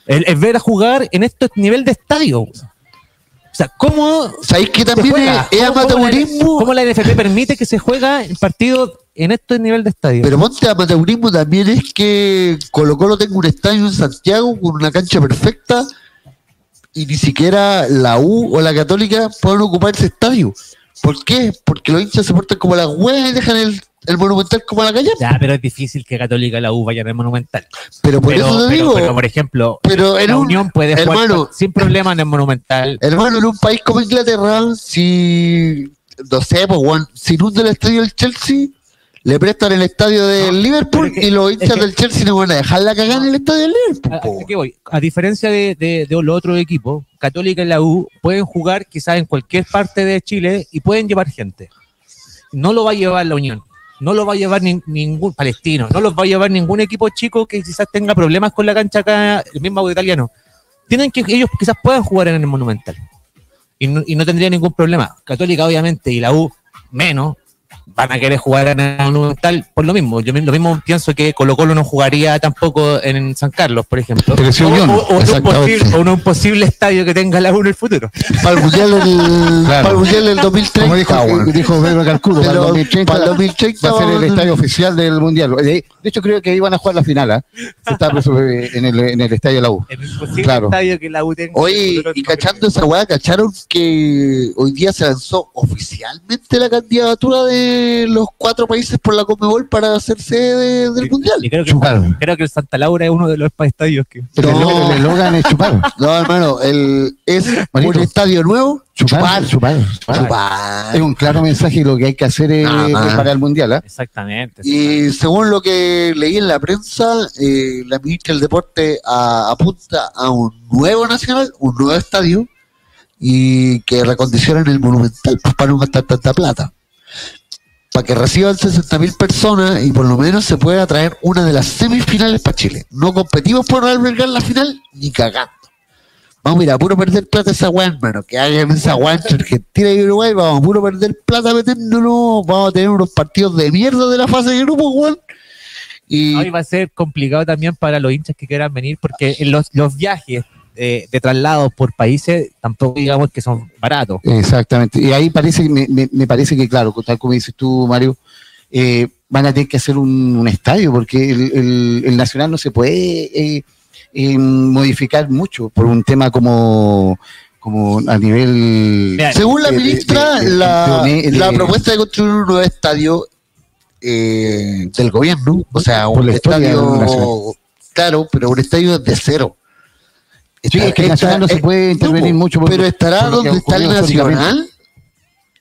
el, es ver a jugar en este nivel de estadio. O sea, ¿cómo ¿Sabéis que también es, es ¿Cómo- cómo la- amateurismo? ¿Cómo la NFP permite que se juega el partido en este nivel de estadio? Pero ponte amateurismo también es que Colo Colo tenga un estadio en Santiago con una cancha perfecta y ni siquiera la U o la Católica pueden ocupar ese estadio. ¿Por qué? Porque los hinchas se portan como las huevas y dejan el, el monumental como a la calle. ya, pero es difícil que Católica y la U vayan al Monumental. Pero por pero, eso te digo, pero, por ejemplo, pero en la un, Unión puede jugar hermano, sin problema en el Monumental. hermano, en un país como Inglaterra, si, no sé, pues, weón, si inunda el estadio del Chelsea, le prestan el estadio del Liverpool que- y los hinchas que- del Chelsea no van a dejar la cagada en el estadio del Liverpool. ¿A, voy? Diferencia de, de- de los otros equipos, Católica y la U pueden jugar quizás en cualquier parte de Chile y pueden llevar gente. No lo va a llevar la Unión, no lo va a llevar nin- ningún palestino, no los va a llevar ningún equipo chico que quizás tenga problemas con la cancha acá, el mismo italiano. Tienen que ellos quizás puedan jugar en el Monumental y no, y no tendría ningún problema. Católica obviamente y la U menos van a querer jugar en el Monumental por lo mismo. Yo lo mismo pienso que Colo Colo no jugaría tampoco en San Carlos, por ejemplo. Sí o, Unión, o- o en un posible, o en un posible estadio que tenga la U en el futuro. Para el mundial del, para el mundial del 2030, Como dijo, weón. dijo Pedro Calculo, para el Pero 2030, para el 2030 va a ser el estadio oficial del Mundial. De, hecho, creo que ahí van a jugar la final, ¿ah? Se está presu- en, el, en el estadio de la U. En el posible Claro. estadio que la U tenga. Oye, y cachando esa weá, ¿cacharon que hoy día se lanzó oficialmente la candidatura de los cuatro países por la Comebol para hacer sede del mundial? Y creo que, Chupar. creo que el Santa Laura es uno de los estadios que. El No. el eslogan es chupar. No, hermano, el, es un estadio nuevo, Chupar, chupar, chupar, chupar. chupar. Es un claro mensaje y lo que hay que hacer es, más. para el Mundial, ¿ah? Exactamente. Y según lo que leí en la prensa, eh, la ministra del Deporte a- apunta a un nuevo nacional, un nuevo estadio, y que recondicionen el monumental pues, para no gastar tanta plata. Para que reciban 60.000 personas y por lo menos se pueda traer una de las semifinales para Chile. No competimos por albergar la final ni cagando. Vamos a ir puro perder plata esa weá, hermano. Que hagan esa weá entre Argentina y Uruguay. Vamos a puro perder plata metiéndonos. Vamos a tener unos partidos de mierda de la fase de grupo, weón. Y Hoy va a ser complicado también para los hinchas que quieran venir porque los, los viajes eh, de traslados por países tampoco digamos que son baratos. Exactamente. Y ahí parece, me, me- me parece que, claro, tal como dices tú, Mario, eh, van a tener que hacer un, un estadio porque el, el- el Nacional no se puede eh, eh, modificar mucho por un tema como, como a nivel... Mira, según la de- ministra, de- de- la, de- de- la propuesta de construir un nuevo estadio eh, del gobierno, o sea, un estadio, Nacional. claro, pero un estadio de cero. Sí, es que Nacional no se eh, puede intervenir no, mucho. por- pero estará donde está el. Nacional.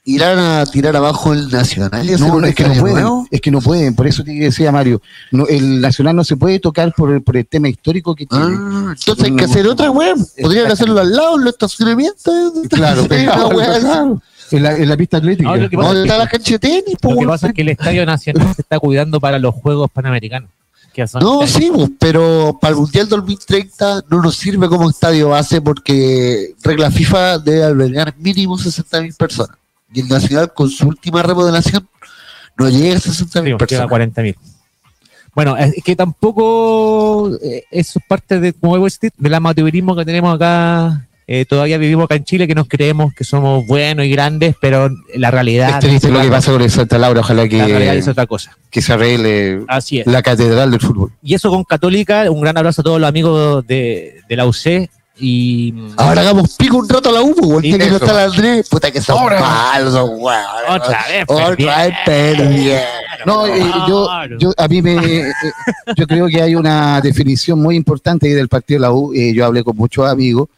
Irán a tirar abajo el Nacional y hacer No, un no, es que no pueden, nuevo. es que no pueden, por eso te decía Mario, no, el Nacional no se puede tocar por el, por el tema histórico que tiene. Ah, entonces hay que hacer otra web. Podrían hacerlo al lado, en los estacionamientos. Claro, en, la, en la pista atlética. No, lo que pasa ¿Dónde es está la cancha de tenis? Lo que pasa es que el Estadio Nacional se está cuidando para los Juegos Panamericanos. Que son No, sí, pues, pero para el Mundial 2030 no nos sirve como estadio base porque regla FIFA debe albergar mínimo 60.000 personas. Y el Nacional con su última remodelación no llega a 60.000 Sí, pues, llega a personas. 40 mil. Bueno, es que tampoco eh, eso es parte de, como a decir, del amateurismo que tenemos acá. Eh, todavía vivimos acá en Chile que nos creemos que somos buenos y grandes, pero la realidad, Es triste lo que pasa con el Santa Laura, ojalá la realidad es que, otra cosa. que se arregle Así es. la catedral del fútbol. Y eso con Católica, un gran abrazo a todos los amigos de, de la UC y Ahora hagamos pico un rato a la U, pues, Sí, que la Andrés. Puta que son Ahora. malos, weones. otra vez Otra vez perdieron. No, eh, yo, yo, a mí me, eh, yo creo que hay una definición muy importante ahí del partido de la U. Eh, yo hablé con muchos amigos,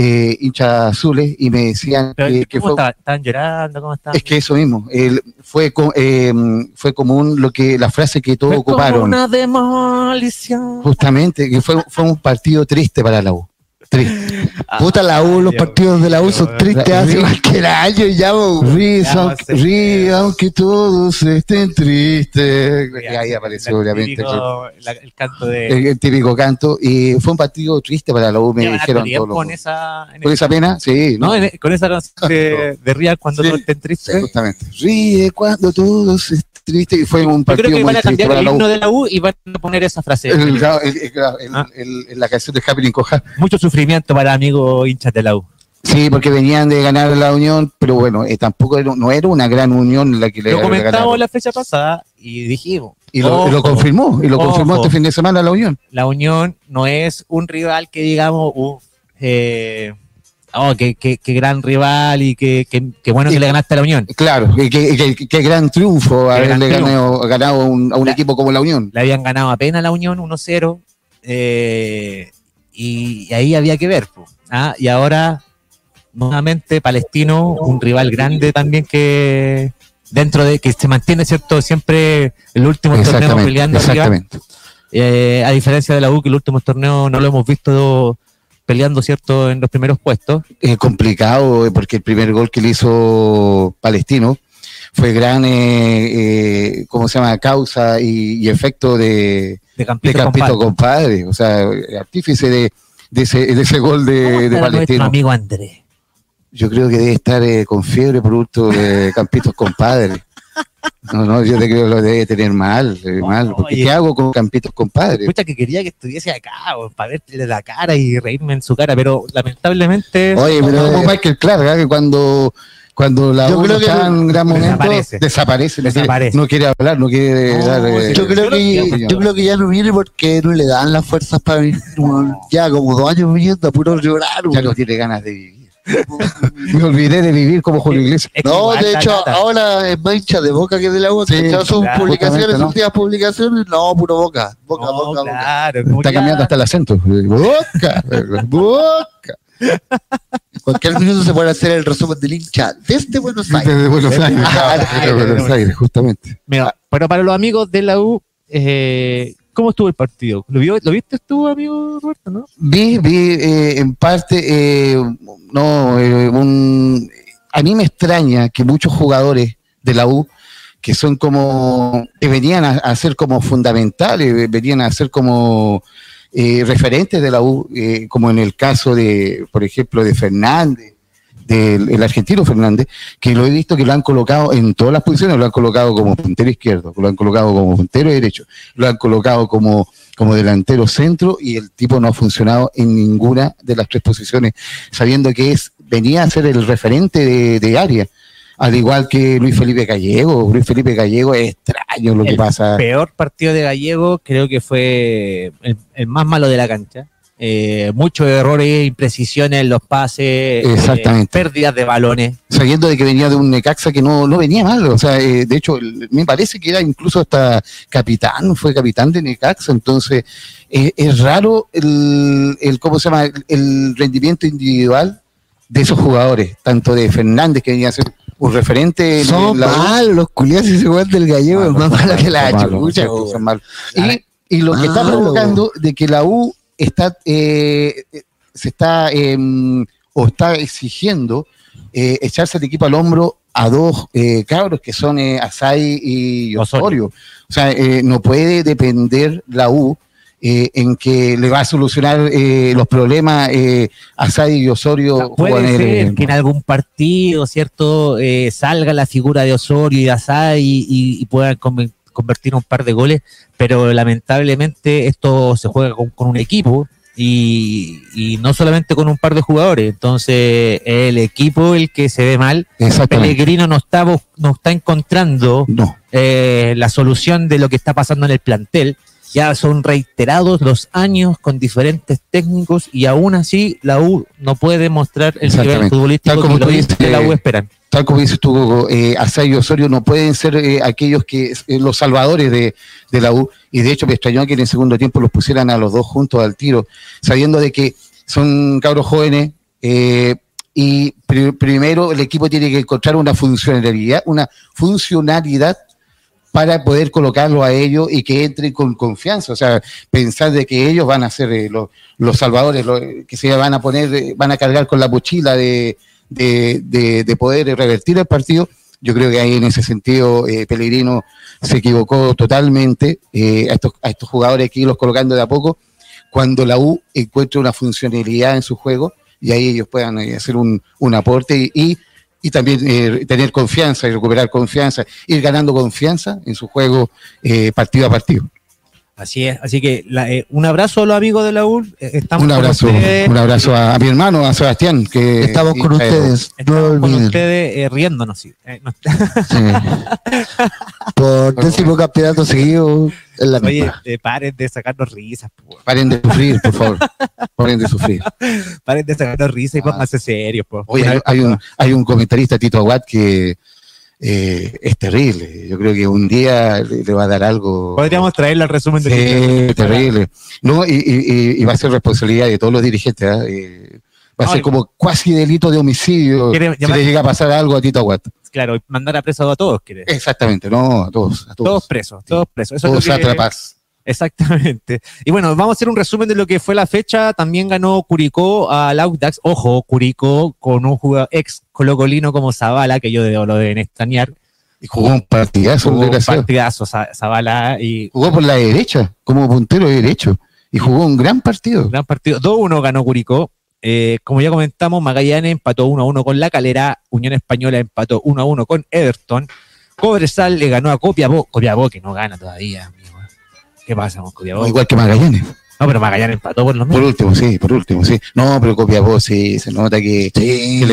eh, hinchas azules, y me decían Pero, que, que ¿Cómo fue, estaban? ¿Estaban llorando? ¿Cómo estaban? es que eso mismo, el- fue, co- eh, fue común lo que la frase que todos como ocuparon. una demolición. Justamente, que fue, fue un partido triste para la U. Triste. Puta la U, los partidos de la U son tristes hace más que el año y ya, ríe, aunque, ríe, aunque todos estén tristes. Y ahí apareció, obviamente. el, canto de. El, típico canto. Y fue un partido triste para la U, me dijeron. Todos con esa, con esa pena, sí. No, con esa canción de, de ríe cuando todos estén tristes. Justamente. Ríe cuando todos estén tristes. Y fue un partido Yo creo que muy van a cambiar el himno de la U y van a poner esa frase. En ah. la canción de Happy Coja. Mucho sufrimiento para amigos hinchas de la U. Sí, porque venían de ganar la Unión, pero bueno, eh, tampoco era, no era una gran Unión la que le Lo comentamos la fecha pasada y dijimos. Y lo, confirmó, y lo confirmó este fin de semana la Unión. La Unión no es un rival que digamos, eh, oh, qué, gran rival y qué, bueno que le ganaste a la Unión. Claro, qué gran triunfo haberle ganado, ganado un, a un equipo como la Unión. Le habían ganado apenas la Unión 1-0. Eh, y, ahí había que ver. ¿ah? Y ahora, nuevamente, Palestino, un rival grande también que dentro de que se mantiene, ¿cierto? Siempre el último torneo peleando exactamente. Eh, a diferencia de la U, que el último torneo no lo hemos visto peleando, ¿cierto?, en los primeros puestos. Es complicado eh, porque el primer gol que le hizo Palestino fue gran, eh, ¿cómo se llama?, causa y efecto de, de Campito, compadre. O sea, artífice de, de, ese, de ese gol de, de Palestino. amigo Andrés? Yo creo que debe estar eh, con fiebre producto de Campitos compadre. No, no, yo creo que lo debe tener mal, mal. Porque ¿qué hago con Campitos compadre? Escucha que quería que estuviese acá, para verle la cara y reírme en su cara, pero lamentablemente. Oye, pero como Michael Clark, ¿eh? que cuando cuando la yo creo que en gran momento desaparece, desaparece, No, quiere, hablar, no quiere dar. Eh, yo, creo que, yo creo que ya no viene porque no le dan las fuerzas para venir. Ya como dos años viniendo a puro llorar. Ya no tiene ganas de vivir. Me olvidé de vivir como Julio Iglesias. No, de hecho, ahora es más hincha de boca que de la boca. Sí, sus publicaciones, sus últimas publicaciones, no, puro boca. Boca, boca, claro, Está cambiando hasta el acento. Boca, boca. Cualquier minuto se puede hacer el resumen del hincha desde Buenos Aires. Desde Buenos Aires, ah, Buenos Aires justamente. Mira, pero para los amigos de la U, eh, ¿cómo estuvo el partido? ¿Lo, ¿Lo viste tú, amigo Roberto, no? Vi, vi eh, en parte, eh, no, un, a mí me extraña que muchos jugadores de la U que son como, que venían a ser como fundamentales, venían a ser como eh, referentes de la U, eh, como en el caso de, por ejemplo, de Fernández, del argentino Fernández, que lo he visto que lo han colocado en todas las posiciones, lo han colocado como puntero izquierdo, lo han colocado como puntero derecho, lo han colocado como, como delantero centro y el tipo no ha funcionado en ninguna de las tres posiciones, sabiendo que es venía a ser el referente de, de área al igual que Luis Felipe Gallego. Luis Felipe Gallego es extraño lo que pasa. El peor partido de Gallego creo que fue el, más malo de la cancha. Eh, muchos errores, imprecisiones en los pases, eh, pérdidas de balones. Sabiendo de que venía de un Necaxa que no, no venía mal, o sea, eh, de hecho, me parece que era incluso hasta capitán, fue capitán de Necaxa, entonces es raro el, el, ¿cómo se llama? El, rendimiento individual de esos jugadores, tanto de Fernández, que venía a ser un referente. Son malos, los culiados y igual del gallego es más malo que la H. Y, y, lo que está provocando de que la U está, eh, se está, em, o está exigiendo eh, echarse el equipo al hombro a dos eh, cabros que son Asai y Osorio. O sea, no puede depender la U eh, en que le va a solucionar eh, los problemas eh, a Sadi y Osorio. puede ser que en algún partido, ¿cierto?, eh, salga la figura de Osorio y de Asai y, y, puedan convertir un par de goles, pero lamentablemente esto se juega con, un equipo. Y, y, no solamente con un par de jugadores. Entonces, el equipo el que se ve mal. Pellegrino no está, no está encontrando la solución de lo que está pasando en el plantel ya son reiterados los años con diferentes técnicos y aún así la U no puede mostrar el nivel futbolístico como que la U esperan. Tal como dices tú, eh, y Osorio no pueden ser eh, aquellos que eh, los salvadores de, la U y de hecho me extrañó que en el segundo tiempo los pusieran a los dos juntos al tiro, sabiendo de que son cabros jóvenes eh, y primero el equipo tiene que encontrar una funcionalidad, una funcionalidad para poder colocarlo a ellos y que entren con confianza. O sea, pensar de que ellos van a ser eh, los, los, salvadores, que se van a poner, van a cargar con la mochila de, de, poder revertir el partido. Yo creo que ahí en ese sentido eh, Pellegrino se equivocó totalmente a, estos, a estos jugadores aquí los colocando de a poco cuando la U encuentre una funcionalidad en su juego y ahí ellos puedan hacer un, un aporte y y también eh, tener confianza y recuperar confianza, ir ganando confianza en su juego eh, partido a partido. Así es, así que eh, un abrazo a los amigos de la U. Estamos un abrazo, un abrazo a, mi hermano, a Sebastián, que estamos con ustedes. Estamos con ustedes riéndonos. Sí. Por décimo campeonato seguido. En la Oye, paren de sacarnos risas. Paren de sufrir, por favor. paren de sufrir. paren de sacarnos risas y pónganse serios. Oye, hay, un, hay un comentarista, Tito Aguat, que eh, es terrible. Yo creo que un día le, va a dar algo. Podríamos traerle al resumen de. Sí, terrible. No, y, va a ser responsabilidad de todos los dirigentes. ¿ah? Eh, va a ser como cuasi delito de homicidio si le llega a pasar algo a Tito Aguat. Claro, mandar a preso a todos, ¿quiere? Exactamente, no, a todos. todos. presos, todos presos. Eso todos es lo que... Exactamente. Y bueno, vamos a hacer un resumen de lo que fue la fecha. También ganó Curicó al Audax. Ojo, Curicó con un jugador ex colocolino como Zavala, que yo lo deben extrañar. Y jugó un partidazo, jugó un partidazo Zavala. Y, jugó por la derecha, como puntero derecho. Y jugó un gran partido. Gran partido. 2-1 ganó Curicó. Eh, como ya comentamos, Magallanes empató 1-1 con La Calera. Unión Española empató 1-1 con Everton. Cobresal le ganó a Copiapó. Copiapó que no gana todavía. ¿Qué pasa con Copiapó? igual que Magallanes. No, pero Magallanes empató por lo menos. Por último, sí, por último, sí. No, pero Copiapó sí, se nota que... Sí,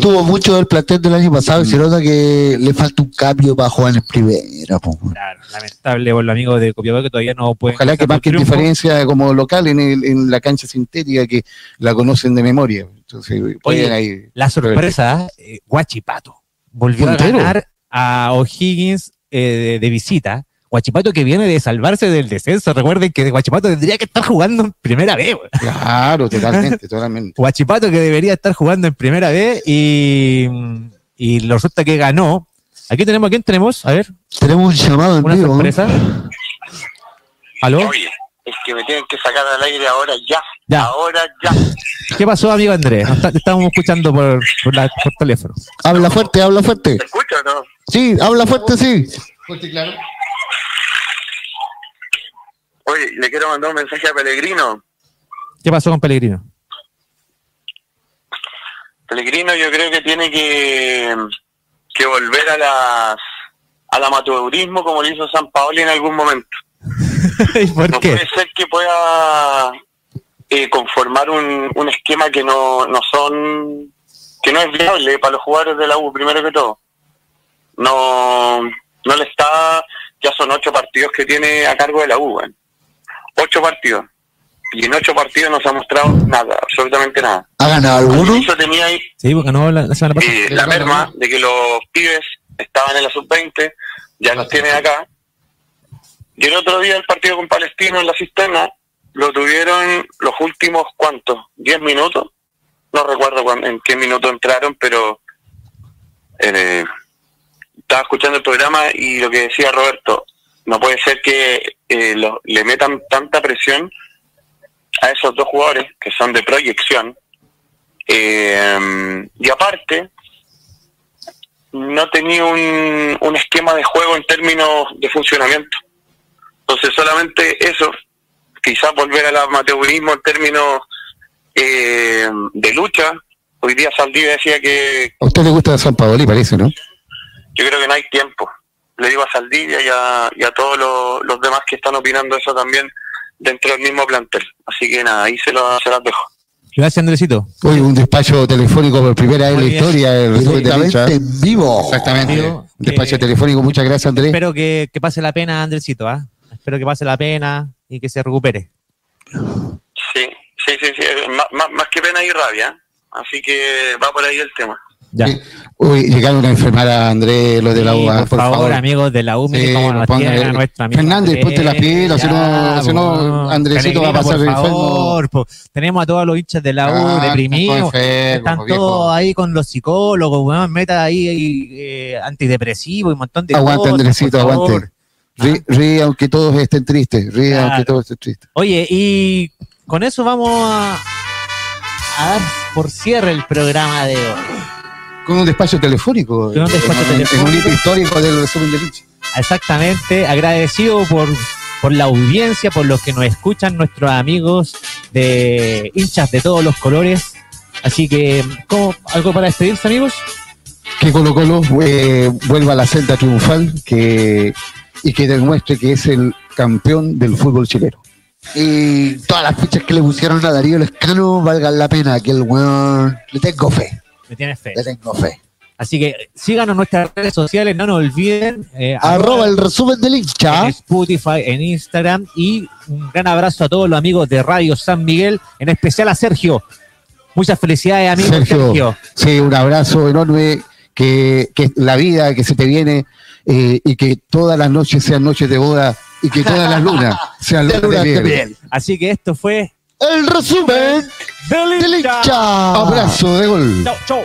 tuvo mucho del plantel del año pasado y se nota que le falta un cambio para jugar en primera. Claro, lamentable por los amigos de Copiapó que todavía no pueden... Ojalá que marquen diferencia como local en, en la cancha sintética que la conocen de memoria. Entonces, Oye, la sorpresa, eh, Guachipato volvió a ganar a O'Higgins eh, de visita Guachipato que viene de salvarse del descenso. Recuerden que Guachipato tendría que estar jugando en primera vez. Claro, totalmente, totalmente. Guachipato que debería estar jugando en primera vez y, y resulta que ganó. Aquí tenemos, ¿a quién tenemos? A ver. Tenemos un llamado en Una sorpresa. ¿Aló? Oye, es que me tienen que sacar al aire ahora ya. Ahora ya. ¿Qué pasó, amigo Andrés? Te estábamos escuchando por, por, la, por teléfono. Habla fuerte, habla fuerte. ¿Te escucho o no? Sí, habla fuerte, sí. Fuerte, claro. Oye, le quiero mandar un mensaje a Pellegrino. ¿Qué pasó con Pellegrino? Pellegrino yo creo que tiene que, que volver a las al amateurismo como lo hizo San Paoli en algún momento. no puede ser que pueda eh, conformar un, un esquema que no, no son que no es viable para los jugadores de la U primero que todo. No no le está ya son ocho partidos que tiene a cargo de la U ocho partidos. Y en ocho partidos no se ha mostrado nada, absolutamente nada. ¿Ha ganado alguno? Eso tenía ahí sí, ganó la, semana pasada. Eh, la merma de que los pibes estaban en la sub-20, ya los tienen acá. Y el otro día el partido con Palestino en la cisterna lo tuvieron los últimos, ¿cuántos? ¿Diez minutos? No recuerdo en qué minuto entraron, pero eh, estaba escuchando el programa y lo que decía Roberto, no puede ser que eh, le metan tanta presión a esos dos jugadores que son de proyección. Eh, y aparte, no tenía un, un esquema de juego en términos de funcionamiento. Entonces, solamente eso, quizás volver al amateurismo en términos eh, de lucha. Hoy día Saldí decía que. A usted le gusta San Paoli, parece, ¿no? Yo creo que no hay tiempo le digo a Saldivia y a, todos los, demás que están opinando eso también dentro del mismo plantel. Así que nada, ahí se, lo, se las dejo. Gracias, Andresito. Hoy un despacho telefónico por primera vez en la historia. El en vivo. Exactamente. un despacho telefónico. Muchas gracias, Andrés. Espero que, pase la pena, Andresito. ¿ah? Espero que pase la pena y que se recupere. Sí, sí, sí. sí. Más, más, que pena y rabia. Así que va por ahí el tema. Ya. Uy, llegaron a enfermar a Andrés, los de la U. por, favor, amigos de la U, sí, nos tienen a nuestra amiga. Fernández, ponte las pilas, si no, si no Andresito va a pasar por favor, po. Tenemos a todos los hinchas de la U ah, deprimidos. Están todos ahí con los psicólogos, weón, meta ahí eh, antidepresivo y un montón de aguante, cosas. Andresito, aguante. Ríe, aunque todos estén tristes, ríe aunque todos estén tristes. Oye, y con eso vamos a, a dar por cierre el programa de hoy. Con un despacho telefónico. Con un despacho telefónico. En un hito histórico del resumen de. Exactamente, agradecido por, por la audiencia, por los que nos escuchan, nuestros amigos de hinchas de todos los colores. Así que, ¿cómo, ¿algo para despedirse, amigos? Que Colo Colo eh, vuelva a la celda triunfal que, y que demuestre que es el campeón del fútbol chileno. Y todas las fichas que le pusieron a Darío Lescano valgan la pena, que el weón le tengo fe. Me tienes fe. Le tengo fe. Así que síganos en nuestras redes sociales, no nos olviden. Eh, arroba el resumen del hincha. En Spotify, en Instagram. Y un gran abrazo a todos los amigos de Radio San Miguel, en especial a Sergio. Muchas felicidades, amigo Sergio. Sí, un abrazo enorme. Que, que la vida que se te viene eh, y que todas las noches sean noches de boda y que todas las lunas sean lunas de miel. Así que esto fue el resumen del hincha. Abrazo de gol. Chau.